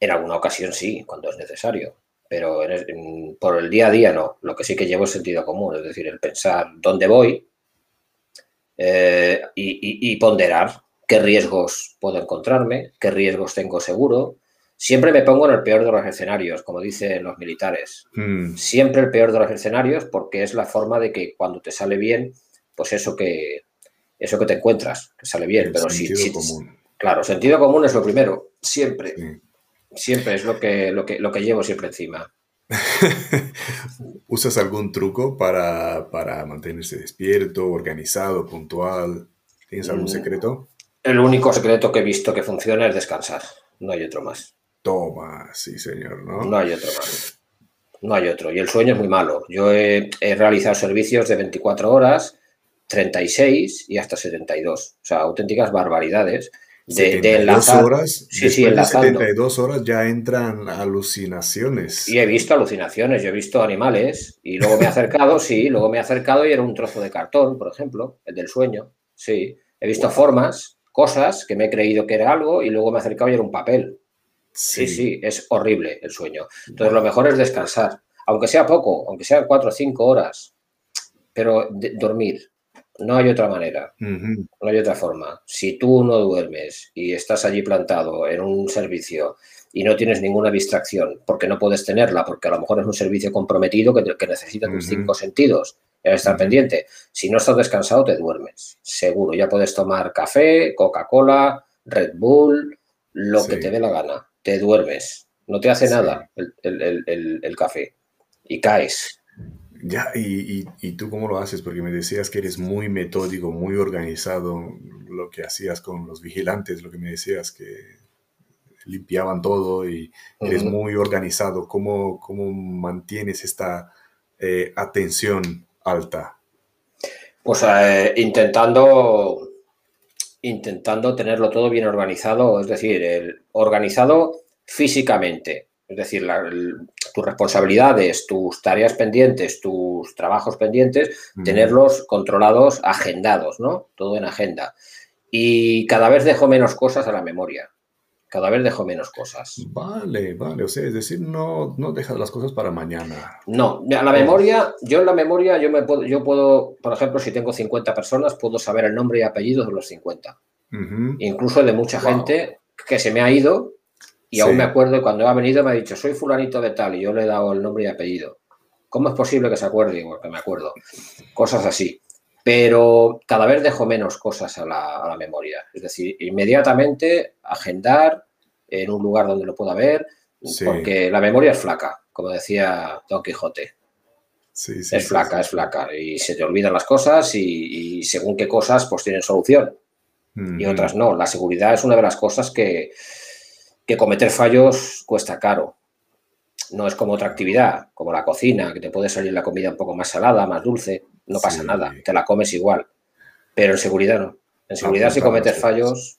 En alguna ocasión sí, cuando es necesario, pero por el día a día no. Lo que sí que llevo es sentido común, es decir, el pensar dónde voy eh, y ponderar qué riesgos puedo encontrarme, qué riesgos tengo seguro, Siempre me pongo en el peor de los escenarios, como dicen los militares. Hmm. Siempre el peor de los escenarios porque es la forma de que cuando te sale bien, pues eso que, eso que te encuentras, que sale bien. pero sentido común. Claro, sentido común es lo primero, siempre. Siempre es lo que, lo, que, lo que llevo siempre encima. ¿Usas algún truco para, para, mantenerse despierto, organizado, puntual? ¿Tienes algún mm. secreto? El único secreto que he visto que funciona es descansar. No hay otro más. Toma, sí, señor, ¿no? No hay otro más. No hay otro. Y el sueño es muy malo. Yo he, realizado servicios de 24 horas, 36 y hasta 72. O sea, auténticas barbaridades. De, de enlazar. horas, sí, sí, de 72 horas ya entran alucinaciones. Y he visto alucinaciones, yo he visto animales y luego me he acercado, sí, luego me he acercado y era un trozo de cartón, por ejemplo, el del sueño, sí. He visto formas, cosas que me he creído que era algo y luego me he acercado y era un papel. Sí, sí, es horrible el sueño. Entonces, lo mejor es descansar, aunque sea poco, aunque sean cuatro o cinco horas, pero dormir. No hay otra manera, no hay otra forma. Si tú no duermes y estás allí plantado en un servicio y no tienes ninguna distracción, porque no puedes tenerla, porque a lo mejor es un servicio comprometido que, que necesita tus cinco sentidos, estar pendiente. Si no estás descansado, te duermes, seguro. Ya puedes tomar café, Coca-Cola, Red Bull, lo que te dé la gana. Te duermes, no te hace nada el, café y caes. Ya, y, y, tú cómo lo haces? Porque me decías que eres muy metódico, muy organizado, lo que hacías con los vigilantes, lo que me decías que limpiaban todo y eres muy organizado. ¿Cómo, ¿Cómo, mantienes esta eh, atención alta? Pues eh, intentando, intentando tenerlo todo bien organizado, es decir, el, organizado físicamente, es decir, tus responsabilidades, tus tareas pendientes, tus trabajos pendientes, tenerlos controlados, agendados, ¿no? Todo en agenda. Y cada vez dejo menos cosas a la memoria cada vez dejo menos cosas. Vale, vale, o sea, es decir, no, no dejas las cosas para mañana. No, a la memoria, yo en la memoria, yo, me puedo, yo puedo, por ejemplo, si tengo 50 personas, puedo saber el nombre y apellido de los 50. Incluso de mucha gente que se me ha ido y aún me acuerdo cuando ha venido me ha dicho, soy fulanito de tal y yo le he dado el nombre y apellido. ¿Cómo es posible que se acuerde? Porque me acuerdo. Cosas así pero cada vez dejo menos cosas a la, memoria. Es decir, inmediatamente agendar en un lugar donde lo pueda ver, porque la memoria es flaca, como decía Don Quijote. es flaca, es flaca, y se te olvidan las cosas y, según qué cosas pues tienen solución y otras no. La seguridad es una de las cosas que, que cometer fallos cuesta caro. No es como otra actividad, como la cocina, que te puede salir la comida un poco más salada, más dulce no pasa nada, te la comes igual. Pero en seguridad no. En seguridad si cometes fallos...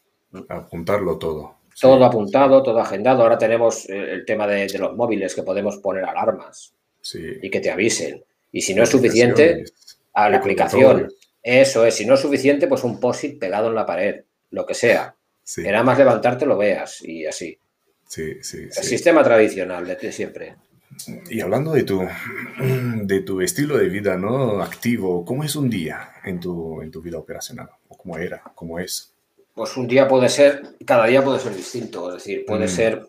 Apuntarlo todo. Todo apuntado, todo agendado. Ahora tenemos el tema de, los móviles que podemos poner alarmas y que te avisen. Y si no es suficiente, a la aplicación. Eso es, si no es suficiente, pues un post-it pegado en la pared, lo que sea. Sí. Nada más levantarte lo veas y así. Sí, sí, El sistema tradicional de siempre. Y hablando de tu, de tu estilo de vida ¿no? activo, ¿cómo es un día en tu, en tu vida operacional? ¿O cómo era? ¿Cómo es? Pues un día puede ser, cada día puede ser distinto. Es decir, puede mm. ser,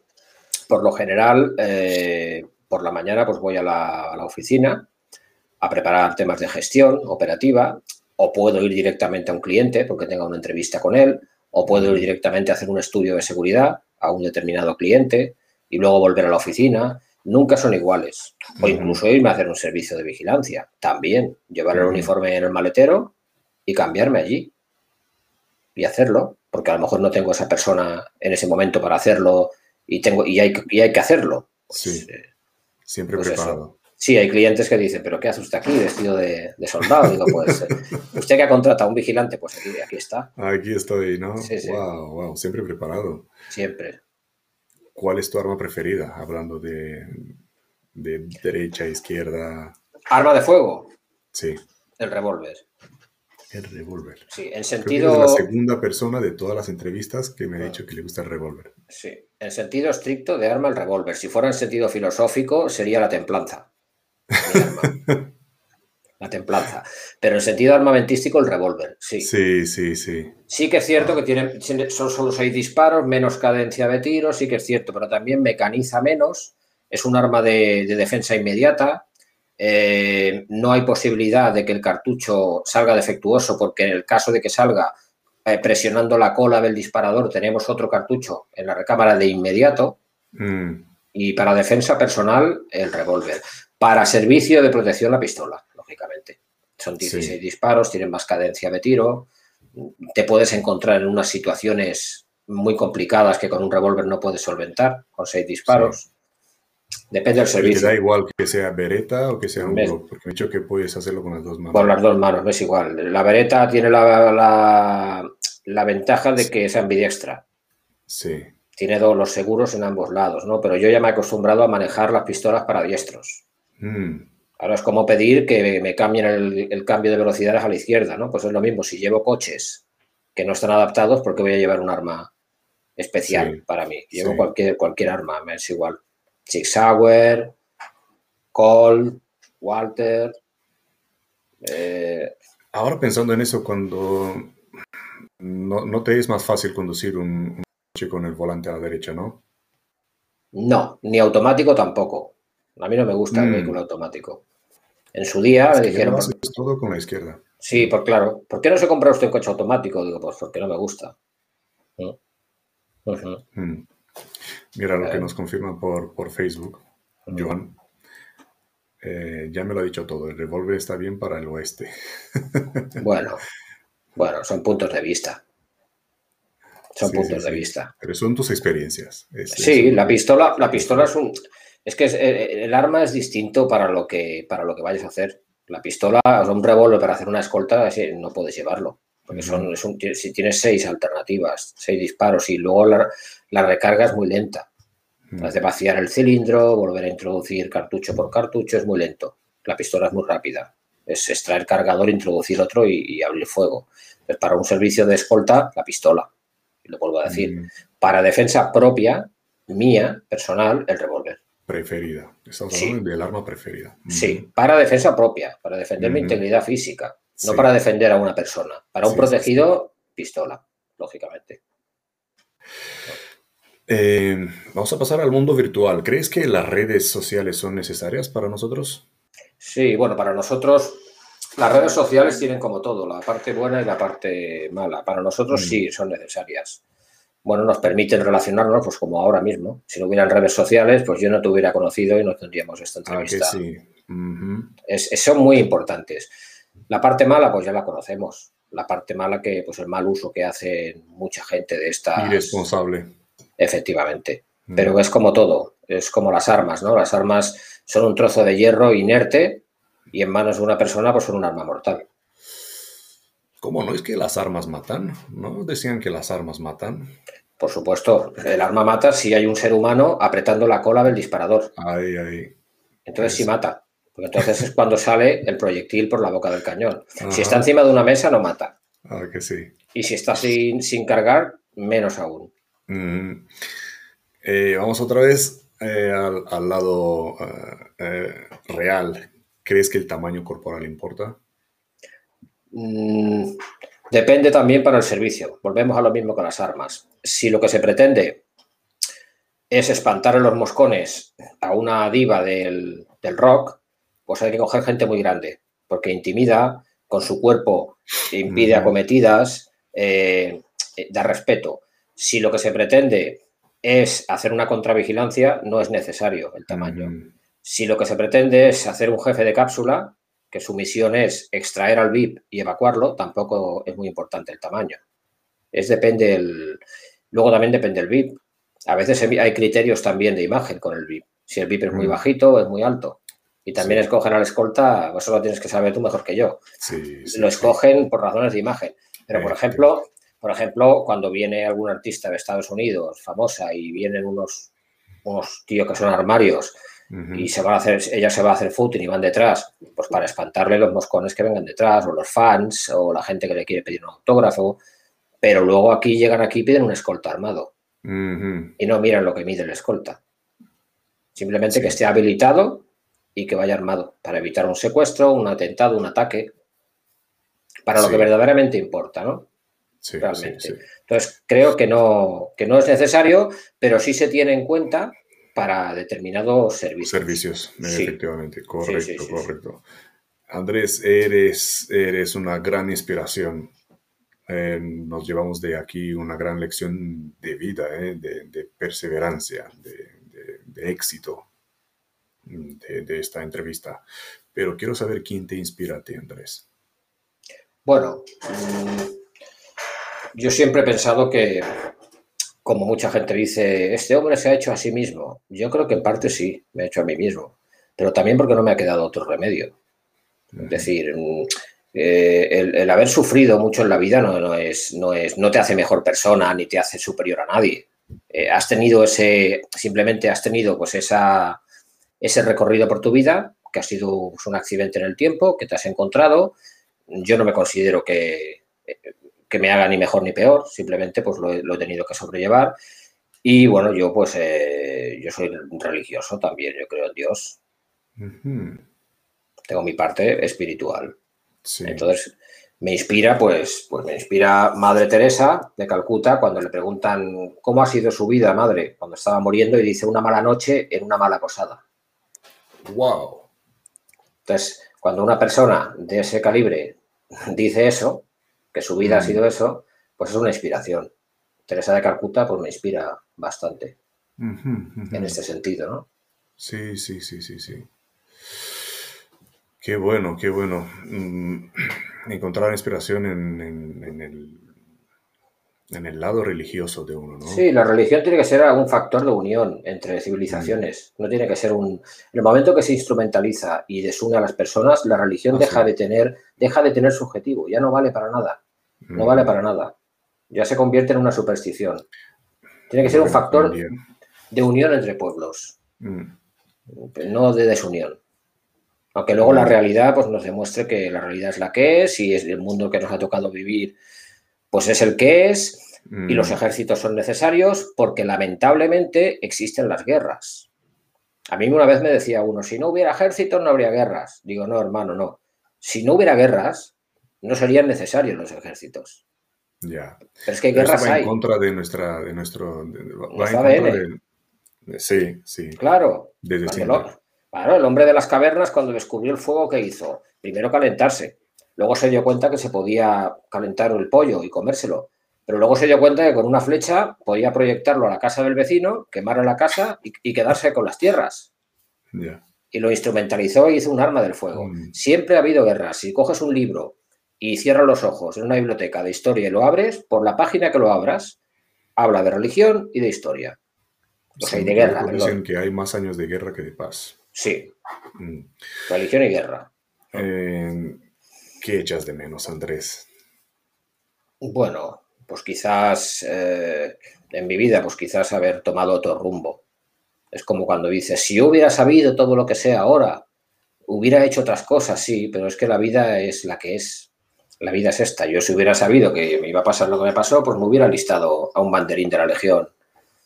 por lo general, eh, por la mañana pues voy a la, a la, oficina a preparar temas de gestión operativa, o puedo ir directamente a un cliente porque tenga una entrevista con él, o puedo ir directamente a hacer un estudio de seguridad a un determinado cliente y luego volver a la oficina nunca son iguales. O incluso irme a hacer un servicio de vigilancia. También llevar el uniforme en el maletero y cambiarme allí. Y hacerlo, porque a lo mejor no tengo esa persona en ese momento para hacerlo y, tengo, y, hay, hay que hacerlo. Pues, sí. Eh, Siempre pues preparado. Sí, hay clientes que dicen, pero ¿qué hace usted aquí vestido de, soldado? Digo, pues, eh, usted que ha contratado a un vigilante, pues aquí, aquí está. Aquí estoy, ¿no? Sí, sí. Wow, wow, siempre preparado. Siempre. ¿Cuál es tu arma preferida? Hablando de, de derecha, izquierda. Arma de fuego. Sí. El revólver. El revólver. Sí, en sentido. la segunda persona de todas las entrevistas que me ha dicho que le gusta el revólver. Sí, en sentido estricto de arma el revólver. Si fuera en sentido filosófico, sería la templanza. la templanza. Pero en sentido armamentístico, el revólver, sí. Sí, sí, sí. Sí que es cierto que tiene, son solo seis disparos, menos cadencia de tiro, sí que es cierto, pero también mecaniza menos, es un arma de, defensa inmediata, eh, no hay posibilidad de que el cartucho salga defectuoso porque en el caso de que salga eh, presionando la cola del disparador tenemos otro cartucho en la recámara de inmediato. Mm. Y para defensa personal, el revólver. Para servicio de protección, la pistola Son 16 disparos, tienen más cadencia de tiro, te puedes encontrar en unas situaciones muy complicadas que con un revólver no puedes solventar, con seis disparos. Depende del servicio. ¿Te da igual que sea bereta o que sea un? Porque me he dicho que puedes hacerlo con las dos manos. Con las dos manos, no es igual. La bereta tiene la, la, ventaja de que es ambidiestra. Sí. Tiene todos los seguros en ambos lados, ¿no? Pero yo ya me he acostumbrado a manejar las pistolas para diestros. Mm. Ahora es como pedir que me cambien el, cambio de velocidades a la izquierda, ¿no? Pues es lo mismo, si llevo coches que no están adaptados, ¿por qué voy a llevar un arma especial para mí? Llevo cualquier, cualquier arma, me es igual. Six Sauer, Colt, Walter. Eh, Ahora pensando en eso, cuando no, te es más fácil conducir un, coche con el volante a la derecha, ¿no? No, ni automático tampoco. A mí no me gusta el mm. vehículo automático. En su día me dijeron. Es todo con la izquierda. Sí, por claro. ¿Por qué no se compra usted un coche automático? Digo, pues porque no me gusta. ¿Mm? Mm. Mira lo que nos confirma por, por Facebook, Joan. Eh, ya me lo ha dicho todo, el revólver está bien para el oeste. bueno, bueno, son puntos de vista. Son puntos de vista. Pero son tus experiencias. sí, la pistola, la pistola es un. Es que eh, el arma es distinto para lo que, para lo que vayas a hacer. La pistola, o un revólver para hacer una escolta, no puedes llevarlo. Porque son, si tienes seis alternativas, seis disparos y luego la, la recarga es muy lenta. Has de vaciar el cilindro, volver a introducir cartucho por cartucho, es muy lento. La pistola es muy rápida. Es extraer cargador, introducir otro y, abrir fuego. Para un servicio de escolta, la pistola. Y lo vuelvo a decir. Para defensa propia, mía, personal, el revólver. Preferida. Estamos hablando del arma preferida. Sí, para defensa propia, para defender mi integridad física, no para defender a una persona. Para un protegido, pistola, lógicamente. Eh, vamos a pasar al mundo virtual. ¿Crees que las redes sociales son necesarias para nosotros? Sí, bueno, para nosotros las redes sociales tienen como todo, la parte buena y la parte mala. Para nosotros mm. sí son necesarias. Bueno, nos permiten relacionarnos, pues como ahora mismo. Si no hubieran redes sociales, pues yo no te hubiera conocido y no tendríamos esta ah, entrevista. sí. son muy importantes. La parte mala, pues ya la conocemos. La parte mala que, pues el mal uso que hace mucha gente de esta. Irresponsable Efectivamente. Mm. Pero es como todo, es como las armas, ¿no? Las armas son un trozo de hierro inerte y en manos de una persona pues son un arma mortal. ¿Cómo no es que las armas matan? ¿No? Decían que las armas matan. Por supuesto, el arma mata si hay un ser humano apretando la cola del disparador. Ahí, ahí. Entonces sí mata. Porque entonces es cuando sale el proyectil por la boca del cañón. Si está encima de una mesa, no mata. Ah, que sí. Y si está sin, sin cargar, menos aún. Eh, vamos otra vez eh, al, lado eh, real. ¿Crees que el tamaño corporal importa? Mm, depende también para el servicio. Volvemos a lo mismo con las armas. Si lo que se pretende es espantar a los moscones a una diva del, rock, pues hay que coger gente muy grande, porque intimida, con su cuerpo impide acometidas, da respeto. Si lo que se pretende es hacer una contravigilancia, no es necesario el tamaño. Si lo que se pretende es hacer un jefe de cápsula, que su misión es extraer al VIP y evacuarlo, tampoco es muy importante el tamaño. Es depende el... Luego también depende el VIP. A veces hay criterios también de imagen con el VIP. Si el VIP es muy bajito o es muy alto. Y también escogen al escolta, eso lo tienes que saber tú mejor que yo. lo escogen por razones de imagen. Pero, por ejemplo, por ejemplo, cuando viene algún artista de Estados Unidos famosa y vienen unos, unos tíos que son armarios y se van a hacer, ella se va a hacer footing y van detrás, pues para espantarle los moscones que vengan detrás, o los fans, o la gente que le quiere pedir un autógrafo. Pero luego aquí llegan aquí y piden un escolta armado. Y no miran lo que mide el escolta. Simplemente que esté habilitado y que vaya armado para evitar un secuestro, un atentado, un ataque. Para lo que verdaderamente importa, ¿no? realmente. Entonces, creo que no, que no es necesario, pero sí se tiene en cuenta para determinados servicios. Servicios, efectivamente, correcto, correcto. Andrés, eres, eres una gran inspiración. Eh, nos llevamos de aquí una gran lección de vida, eh, de, perseverancia, de, éxito de, esta entrevista. Pero quiero saber quién te inspira a ti, Andrés. Bueno, mm, yo siempre he pensado que, como mucha gente dice, este hombre se ha hecho a sí mismo. Yo creo que en parte sí, me he hecho a mí mismo, pero también porque no me ha quedado otro remedio. Es decir, mm, eh, el, haber sufrido mucho en la vida no, es, no, es, no te hace mejor persona ni te hace superior a nadie. Eh, has tenido ese, simplemente has tenido pues esa, ese recorrido por tu vida, que ha sido un accidente en el tiempo, que te has encontrado. Yo no me considero que que me haga ni mejor ni peor, simplemente pues lo he, tenido que sobrellevar. Y bueno, yo pues eh, yo soy religioso también, yo creo en Dios. Tengo mi parte espiritual. Entonces, me inspira, pues, pues me inspira Madre Teresa de Calcuta cuando le preguntan cómo ha sido su vida, madre, cuando estaba muriendo y dice una mala noche en una mala posada. Wow. Entonces, cuando una persona de ese calibre dice eso, que su vida ha mm. sido eso, pues es una inspiración. Teresa de Calcuta pues me inspira bastante en este sentido, ¿no? Sí, sí, sí, sí, sí. Qué bueno, qué bueno. Mm, encontrar inspiración en, el, en, el, lado religioso de uno, ¿no? Sí, la religión tiene que ser un factor de unión entre civilizaciones. No tiene que ser un. En el momento que se instrumentaliza y desune a las personas, la religión deja, de tener, deja de tener su objetivo. Ya no vale para nada. No vale para nada. Ya se convierte en una superstición. Tiene que ser un factor de unión entre pueblos, mm. no de desunión. Aunque luego la realidad pues, nos demuestre que la realidad es la que es y es el mundo que nos ha tocado vivir, pues es el que es y los mm. ejércitos son necesarios porque lamentablemente existen las guerras. A mí una vez me decía uno, si no hubiera ejércitos no habría guerras. Digo, no, hermano, no. Si no hubiera guerras, no serían necesarios los ejércitos. Ya. Pero es que guerras va hay. en contra de nuestra, de nuestro, sí, sí. Claro. claro, el hombre de las cavernas cuando descubrió el fuego, ¿qué hizo? Primero calentarse. Luego se dio cuenta que se podía calentar el pollo y comérselo. Pero luego se dio cuenta que con una flecha podía proyectarlo a la casa del vecino, quemar la casa y, quedarse con las tierras. Y lo instrumentalizó y hizo un arma del fuego. Mm. Siempre ha habido guerras. Si coges un libro y cierras los ojos en una biblioteca de historia y lo abres, por la página que lo abras, habla de religión y de historia. O sea, y de guerra. Dicen que hay más años de guerra que de paz. Sí. Mm. Religión y guerra. Eh, ¿Qué echas de menos, Andrés? Bueno, pues quizás eh, en mi vida, pues quizás haber tomado otro rumbo. Es como cuando dices, si yo hubiera sabido todo lo que sé ahora, hubiera hecho otras cosas, sí, pero es que la vida es la que es la vida es esta. Yo si hubiera sabido que me iba a pasar lo que me pasó, pues me hubiera listado a un banderín de la Legión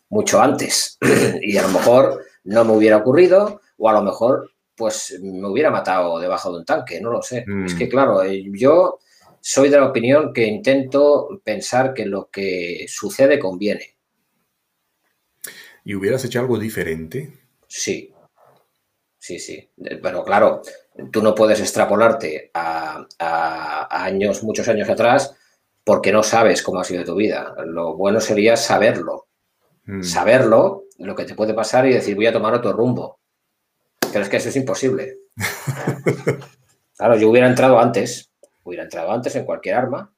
mucho antes. y a lo mejor no me hubiera ocurrido, o a lo mejor pues me hubiera matado debajo de un tanque, no lo sé. Es que mm. claro, eh, yo soy de la opinión que intento pensar que lo que sucede conviene. ¿Y hubieras hecho algo diferente? Sí, sí, sí. Pero claro, tú no puedes extrapolarte a, años, muchos años atrás, porque no sabes cómo ha sido tu vida. Lo bueno sería saberlo. Mm. Saberlo, lo que te puede pasar y decir, voy a tomar otro rumbo. Pero es que eso es imposible. claro, yo hubiera entrado antes, hubiera entrado antes en cualquier arma,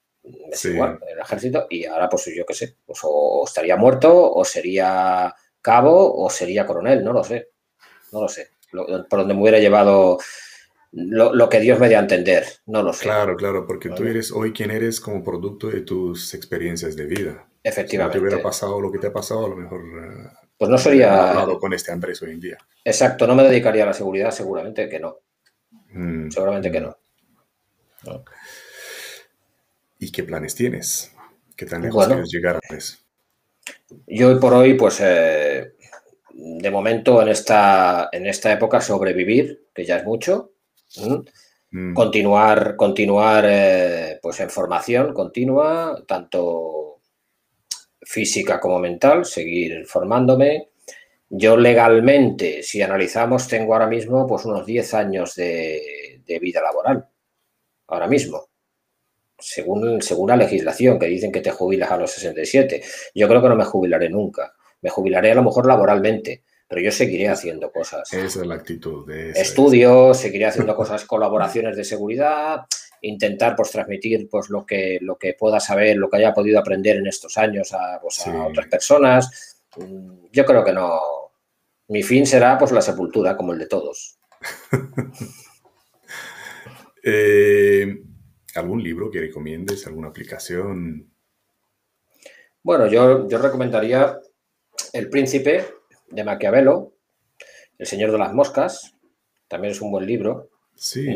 igual, en el ejército, y ahora pues yo qué sé, pues o estaría muerto, o sería cabo, o sería coronel, no lo sé, no lo sé. por donde me hubiera llevado lo, que Dios me dio a entender, no lo sé. Claro, claro, porque tú eres hoy quien eres como producto de tus experiencias de vida. Efectivamente. Si no te hubiera pasado lo que te ha pasado, a lo mejor... Eh, pues no sería... hablado con este Andrés hoy en día. Exacto, no me dedicaría a la seguridad, seguramente que no. Mm. Seguramente que no. ¿Y qué planes tienes? ¿Qué tan lejos quieres llegar a eso? Yo hoy por hoy, pues... Eh, de momento en esta, en esta época sobrevivir, que ya es mucho, Mm. Continuar, continuar eh, pues en formación continua, tanto física como mental, seguir formándome. Yo legalmente, si analizamos, tengo ahora mismo pues unos 10 años de, vida laboral. Ahora mismo. Según, según la legislación, que dicen que te jubilas a los 67. Yo creo que no me jubilaré nunca. Me jubilaré a lo mejor laboralmente, pero yo seguiré haciendo cosas. Esa es la actitud. De Estudios, seguiré haciendo cosas, colaboraciones de seguridad, intentar pues transmitir pues lo que, lo que pueda saber, lo que haya podido aprender en estos años a, pues, otras personas. Mm, yo creo que no. Mi fin será pues la sepultura, como el de todos. Eh, ¿Algún libro que recomiendes? ¿Alguna aplicación? Bueno, yo, yo recomendaría El Príncipe de Maquiavelo, El Señor de las Moscas, también es un buen libro. Sí.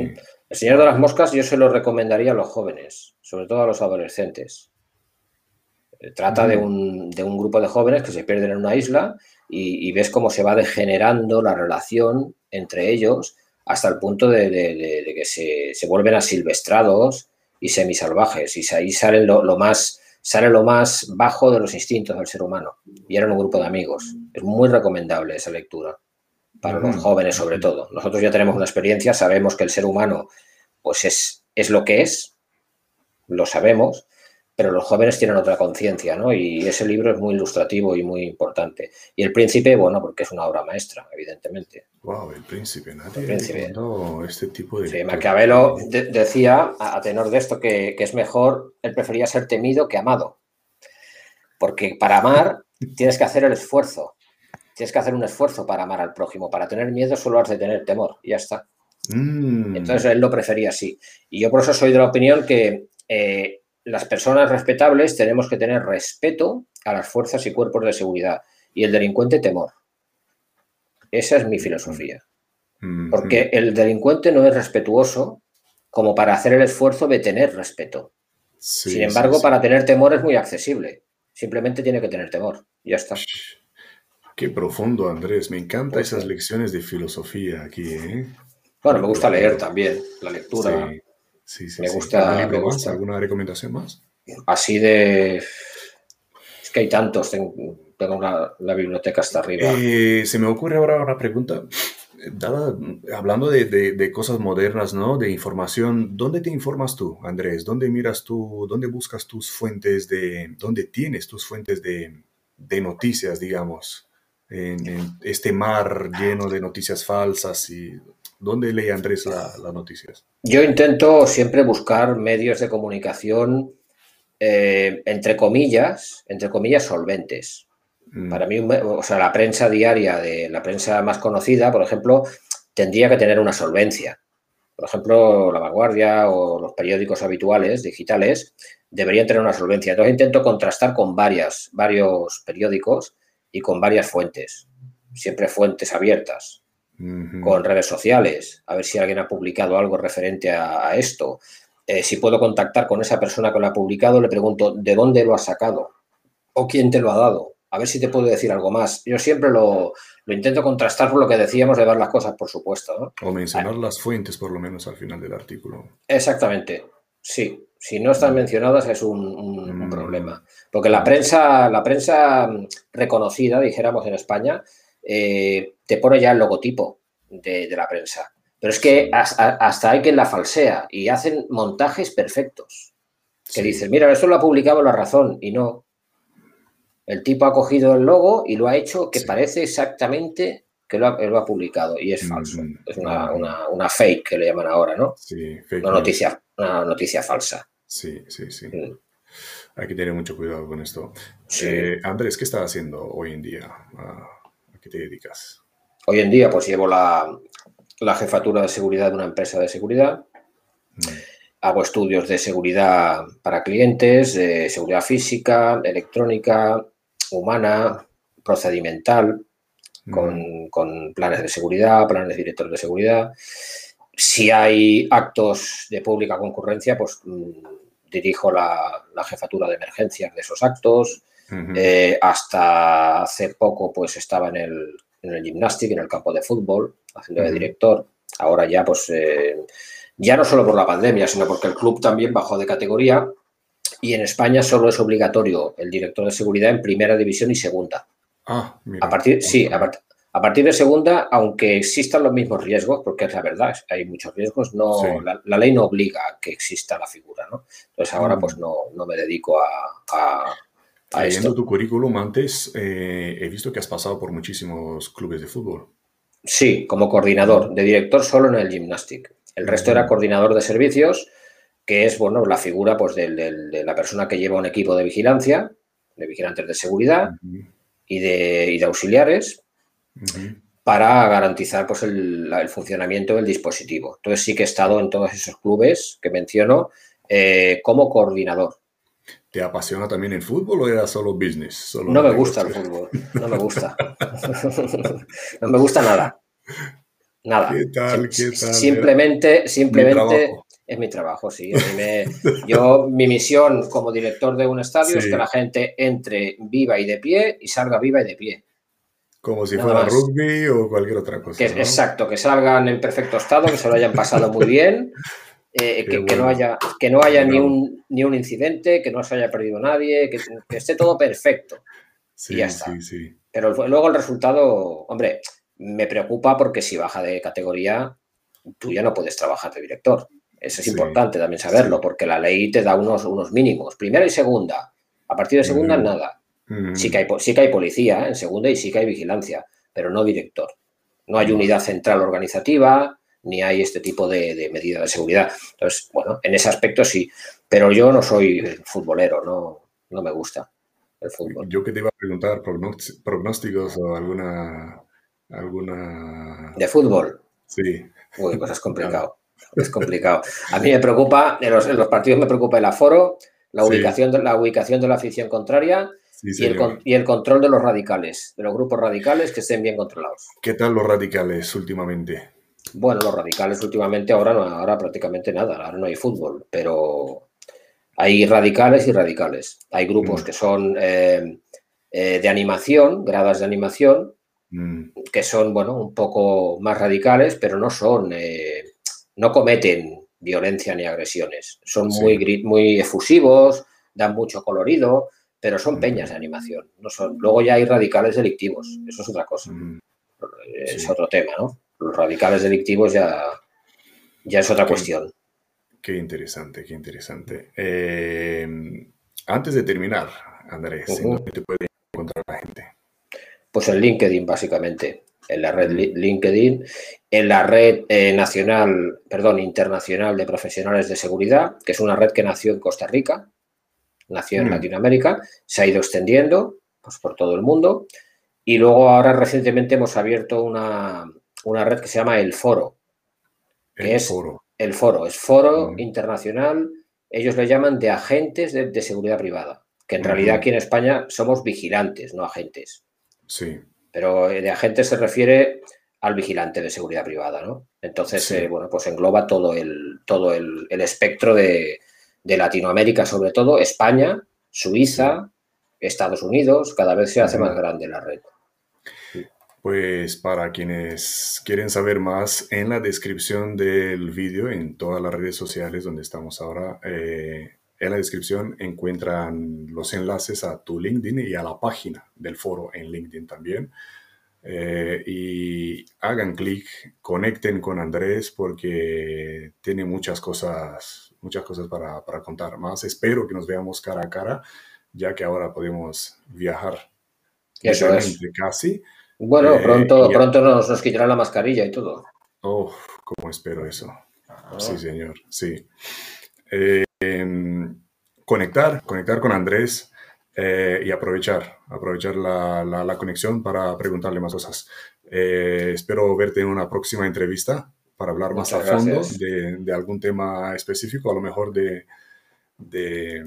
El Señor de las Moscas yo se lo recomendaría a los jóvenes, sobre todo a los adolescentes. Eh, trata de, un, grupo de jóvenes que se pierden en una isla y, ves cómo se va degenerando la relación entre ellos hasta el punto de, que se, vuelven asilvestrados, y semisalvajes. Y ahí sale lo, más, sale lo más bajo de los instintos del ser humano. Y eran un grupo de amigos. Es muy recomendable esa lectura, para los jóvenes sobre todo. Nosotros ya tenemos una experiencia, sabemos que el ser humano pues es, es lo que es, lo sabemos, pero los jóvenes tienen otra conciencia, ¿no? Y ese libro es muy ilustrativo y muy importante. Y El Príncipe, bueno, porque es una obra maestra, evidentemente. Wow, El Príncipe, nadie el príncipe. este tipo de... Sí, Maquiavelo decía, a, tenor de esto, que, es mejor, él prefería ser temido que amado. Porque para amar tienes que hacer el esfuerzo. Tienes que hacer un esfuerzo para amar al prójimo. Para tener miedo solo has de tener temor, y ya está. Mm. Entonces él lo prefería así. Y yo por eso soy de la opinión que... Eh, las personas respetables tenemos que tener respeto a las fuerzas y cuerpos de seguridad y el delincuente temor. Esa es mi filosofía. Mm-hmm. Porque el delincuente no es respetuoso como para hacer el esfuerzo de tener respeto. Sin embargo, para tener temor es muy accesible. Simplemente tiene que tener temor. Ya está. Qué profundo, Andrés. Me encantan esas lecciones de filosofía aquí. ¿eh? Bueno, me gusta leer también. La lectura Sí, sí, me, Gusta, ¿Alguna recomendación más? Así de... Es que hay tantos, tengo, la biblioteca hasta arriba. Eh, se me ocurre ahora una pregunta. Dada, hablando de, de, cosas modernas, ¿no? De información, ¿dónde te informas tú, Andrés? ¿Dónde miras tú, dónde buscas tus fuentes de, dónde tienes tus fuentes de, de noticias, digamos? En, en, este mar lleno de noticias falsas y ¿Dónde lee Andrés las noticias? Yo intento siempre buscar medios de comunicación, eh, entre comillas, entre comillas, solventes. Mm. Para mí, o sea, la prensa diaria de la prensa más conocida, por ejemplo, tendría que tener una solvencia. Por ejemplo, La Vanguardia o los periódicos habituales, digitales, deberían tener una solvencia. Entonces intento contrastar con varias, varios periódicos y con varias fuentes, siempre fuentes abiertas con redes sociales, a ver si alguien ha publicado algo referente a, esto. Eh, si puedo contactar con esa persona que lo ha publicado, le pregunto de dónde lo ha sacado o quién te lo ha dado. A ver si te puedo decir algo más. Yo siempre lo, intento contrastar por lo que decíamos de ver las cosas, por supuesto. O mencionar las fuentes, por lo menos, al final del artículo. Exactamente, sí. Si no están mencionadas es un, mm. problema. Porque la prensa, la prensa reconocida, dijéramos en España, eh, te pone ya el logotipo de, la prensa. Pero es que hasta, hay quien la falsea y hacen montajes perfectos. Que dicen, mira, esto lo ha publicado La Razón y no. El tipo ha cogido el logo y lo ha hecho que parece exactamente que lo ha, publicado y es falso. Mm, es una, fake que le llaman ahora, ¿no? Sí, fake una, noticia, una noticia falsa. Sí, sí, sí. Mm. Hay que tener mucho cuidado con esto. Eh, Andrés, ¿qué estás haciendo hoy en día? Ah, te dedicas? Hoy en día, pues llevo la, jefatura de seguridad de una empresa de seguridad. Mm. Hago estudios de seguridad para clientes, de seguridad física, electrónica, humana, procedimental, mm. con, planes de seguridad, planes directores de seguridad. Si hay actos de pública concurrencia, pues mm, dirijo la, la, jefatura de emergencias de esos actos, eh, hasta hace poco pues estaba en el, en el en el campo de fútbol, haciendo de director. Ahora ya pues eh, ya no solo por la pandemia, sino porque el club también bajó de categoría. Y en España solo es obligatorio el director de seguridad en primera división y segunda. Ah, A partir, sí, a, partir de segunda, aunque existan los mismos riesgos, porque es la verdad, hay muchos riesgos, no, la, ley no obliga a que exista la figura, ¿no? Entonces ahora mm. pues no, no, me dedico a, Leyendo tu currículum antes, eh, he visto que has pasado por muchísimos clubes de fútbol. Sí, como coordinador, de director solo en el gymnastic. El resto era coordinador de servicios, que es bueno, la figura pues, de, la persona que lleva un equipo de vigilancia, de vigilantes de seguridad y, de, auxiliares, para garantizar pues, el, funcionamiento del dispositivo. Entonces sí que he estado en todos esos clubes que menciono eh, como coordinador. ¿Te apasiona también el fútbol o era solo business? no me gusta el fútbol, no me gusta. no me gusta nada. Nada. ¿Qué tal? ¿Qué tal? Simplemente, simplemente es mi trabajo, sí. yo, mi misión como director de un estadio es que la gente entre viva y de pie y salga viva y de pie. Como si fuera rugby o cualquier otra cosa. Exacto, que salgan en perfecto estado, que se lo hayan pasado muy bien eh, que, no haya, que no haya ni, un, ni un incidente, que no se haya perdido nadie, que, esté todo perfecto. Sí, Sí, sí. Pero luego el resultado, hombre, me preocupa porque si baja de categoría, tú ya no puedes trabajar de director. Eso es importante también saberlo, porque la ley te da unos, unos mínimos, primera y segunda. A partir de segunda, nada. Sí, que hay, sí que hay policía en segunda y sí que hay vigilancia, pero no director. No hay unidad central organizativa, ni hay este tipo de, de medidas de seguridad. Entonces, bueno, en ese aspecto sí, pero yo no soy futbolero, no, no me gusta el fútbol. Yo que te iba a preguntar pronósticos o alguna... alguna... ¿De fútbol? Sí. Uy, pues es complicado. Es complicado. A mí me preocupa, en los, partidos me preocupa el aforo, la ubicación, de, la ubicación de la afición contraria y, el, y, el, control de los radicales, de los grupos radicales que estén bien controlados. ¿Qué tal los radicales últimamente? Bueno, los radicales últimamente ahora no, ahora prácticamente nada, ahora no hay fútbol, pero hay radicales y radicales. Hay grupos mm. que son eh, eh, de animación, gradas de animación, mm. que son, bueno, un poco más radicales, pero no son, eh, no cometen violencia ni agresiones. Son muy, muy efusivos, dan mucho colorido, pero son mm. peñas de animación. No son. Luego ya hay radicales delictivos, eso es otra cosa. Es otro tema, ¿no? los radicales delictivos ya, ya es otra cuestión. Qué interesante, qué interesante. Eh, antes de terminar, Andrés, ¿dónde te puede encontrar la gente? Pues en LinkedIn, básicamente. En la red LinkedIn, en la red eh, nacional, perdón, internacional de profesionales de seguridad, que es una red que nació en Costa Rica, nació en mm. Latinoamérica, se ha ido extendiendo pues, por todo el mundo. Y luego ahora recientemente hemos abierto una, una red que se llama El Foro. el es Foro. El Foro, es Foro mm. Internacional, ellos le llaman de agentes de, seguridad privada, que en realidad aquí en España somos vigilantes, no agentes. Sí. Pero eh, de agentes se refiere al vigilante de seguridad privada, ¿no? Entonces, eh, bueno, pues engloba todo el, todo el, espectro de, Latinoamérica, sobre todo, España, Suiza, Estados Unidos, cada vez se hace más grande la red. Pues para quienes quieren saber más, en la descripción del vídeo, en todas las redes sociales donde estamos ahora, eh, en la descripción encuentran los enlaces a tu LinkedIn y a la página del foro en LinkedIn también. Eh, y hagan clic, conecten con Andrés porque tiene muchas cosas, muchas cosas para, para contar más. Espero que nos veamos cara a cara, ya que ahora podemos viajar. Eso es. Casi. Bueno, eh, pronto, pronto nos, nos quitarán la mascarilla y todo. Oh, cómo espero eso. Sí, ah. señor, sí. Eh, conectar, conectar con Andrés eh, y aprovechar, aprovechar la, la, conexión para preguntarle más cosas. espero verte en una próxima entrevista para hablar más a fondo de, de, algún tema específico, a lo mejor de, de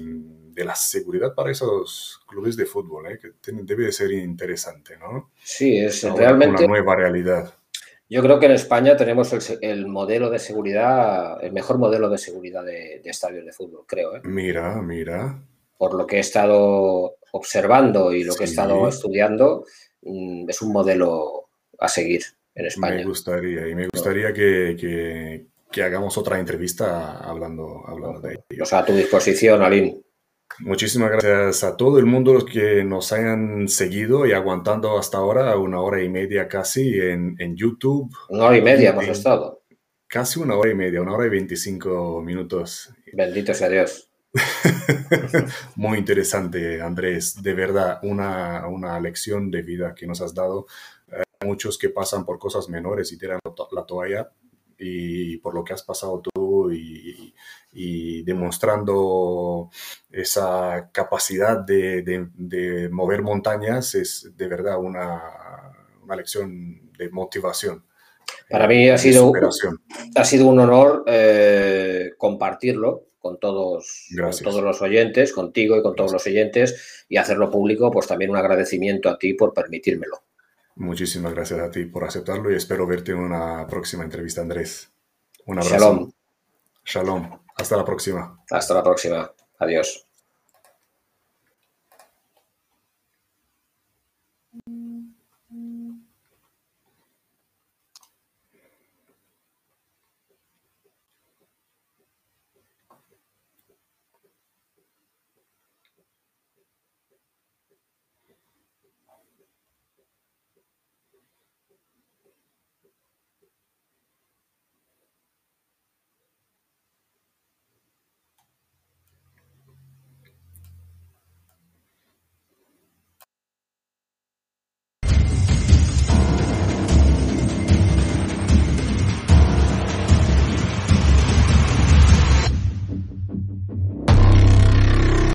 de la seguridad para esos clubes de fútbol, ¿eh? que debe ser interesante, ¿no? Sí, es realmente... Una nueva realidad. Yo creo que en España tenemos el, modelo de seguridad, el mejor modelo de seguridad de, estadios de fútbol, creo. ¿eh? Mira, mira. Por lo que he estado observando y lo que he estado estudiando, mm, es un modelo a seguir en España. Me gustaría, y me gustaría que, hagamos otra entrevista hablando, hablando de ello. O sea, a tu disposición, Aline. Muchísimas gracias a todo el mundo los que nos hayan seguido y aguantando hasta ahora, una hora y media casi en, en YouTube. Una hora y media hemos estado. Casi una hora y media, una hora y veinticinco minutos. Bendito sea Dios. Muy interesante, Andrés. De verdad, una, una lección de vida que nos has dado. Muchos que pasan por cosas menores y tiran la toalla y por lo que has pasado tú y, demostrando esa capacidad de, mover montañas es de verdad una, lección de motivación. Para mí ha sido, ha sido un honor eh, compartirlo con todos, todos los oyentes, contigo y con todos los oyentes y hacerlo público, pues también un agradecimiento a ti por permitírmelo. Muchísimas gracias a ti por aceptarlo y espero verte en una próxima entrevista, Andrés. Un abrazo. Shalom. Shalom. Hasta la próxima. Hasta la próxima. Adiós.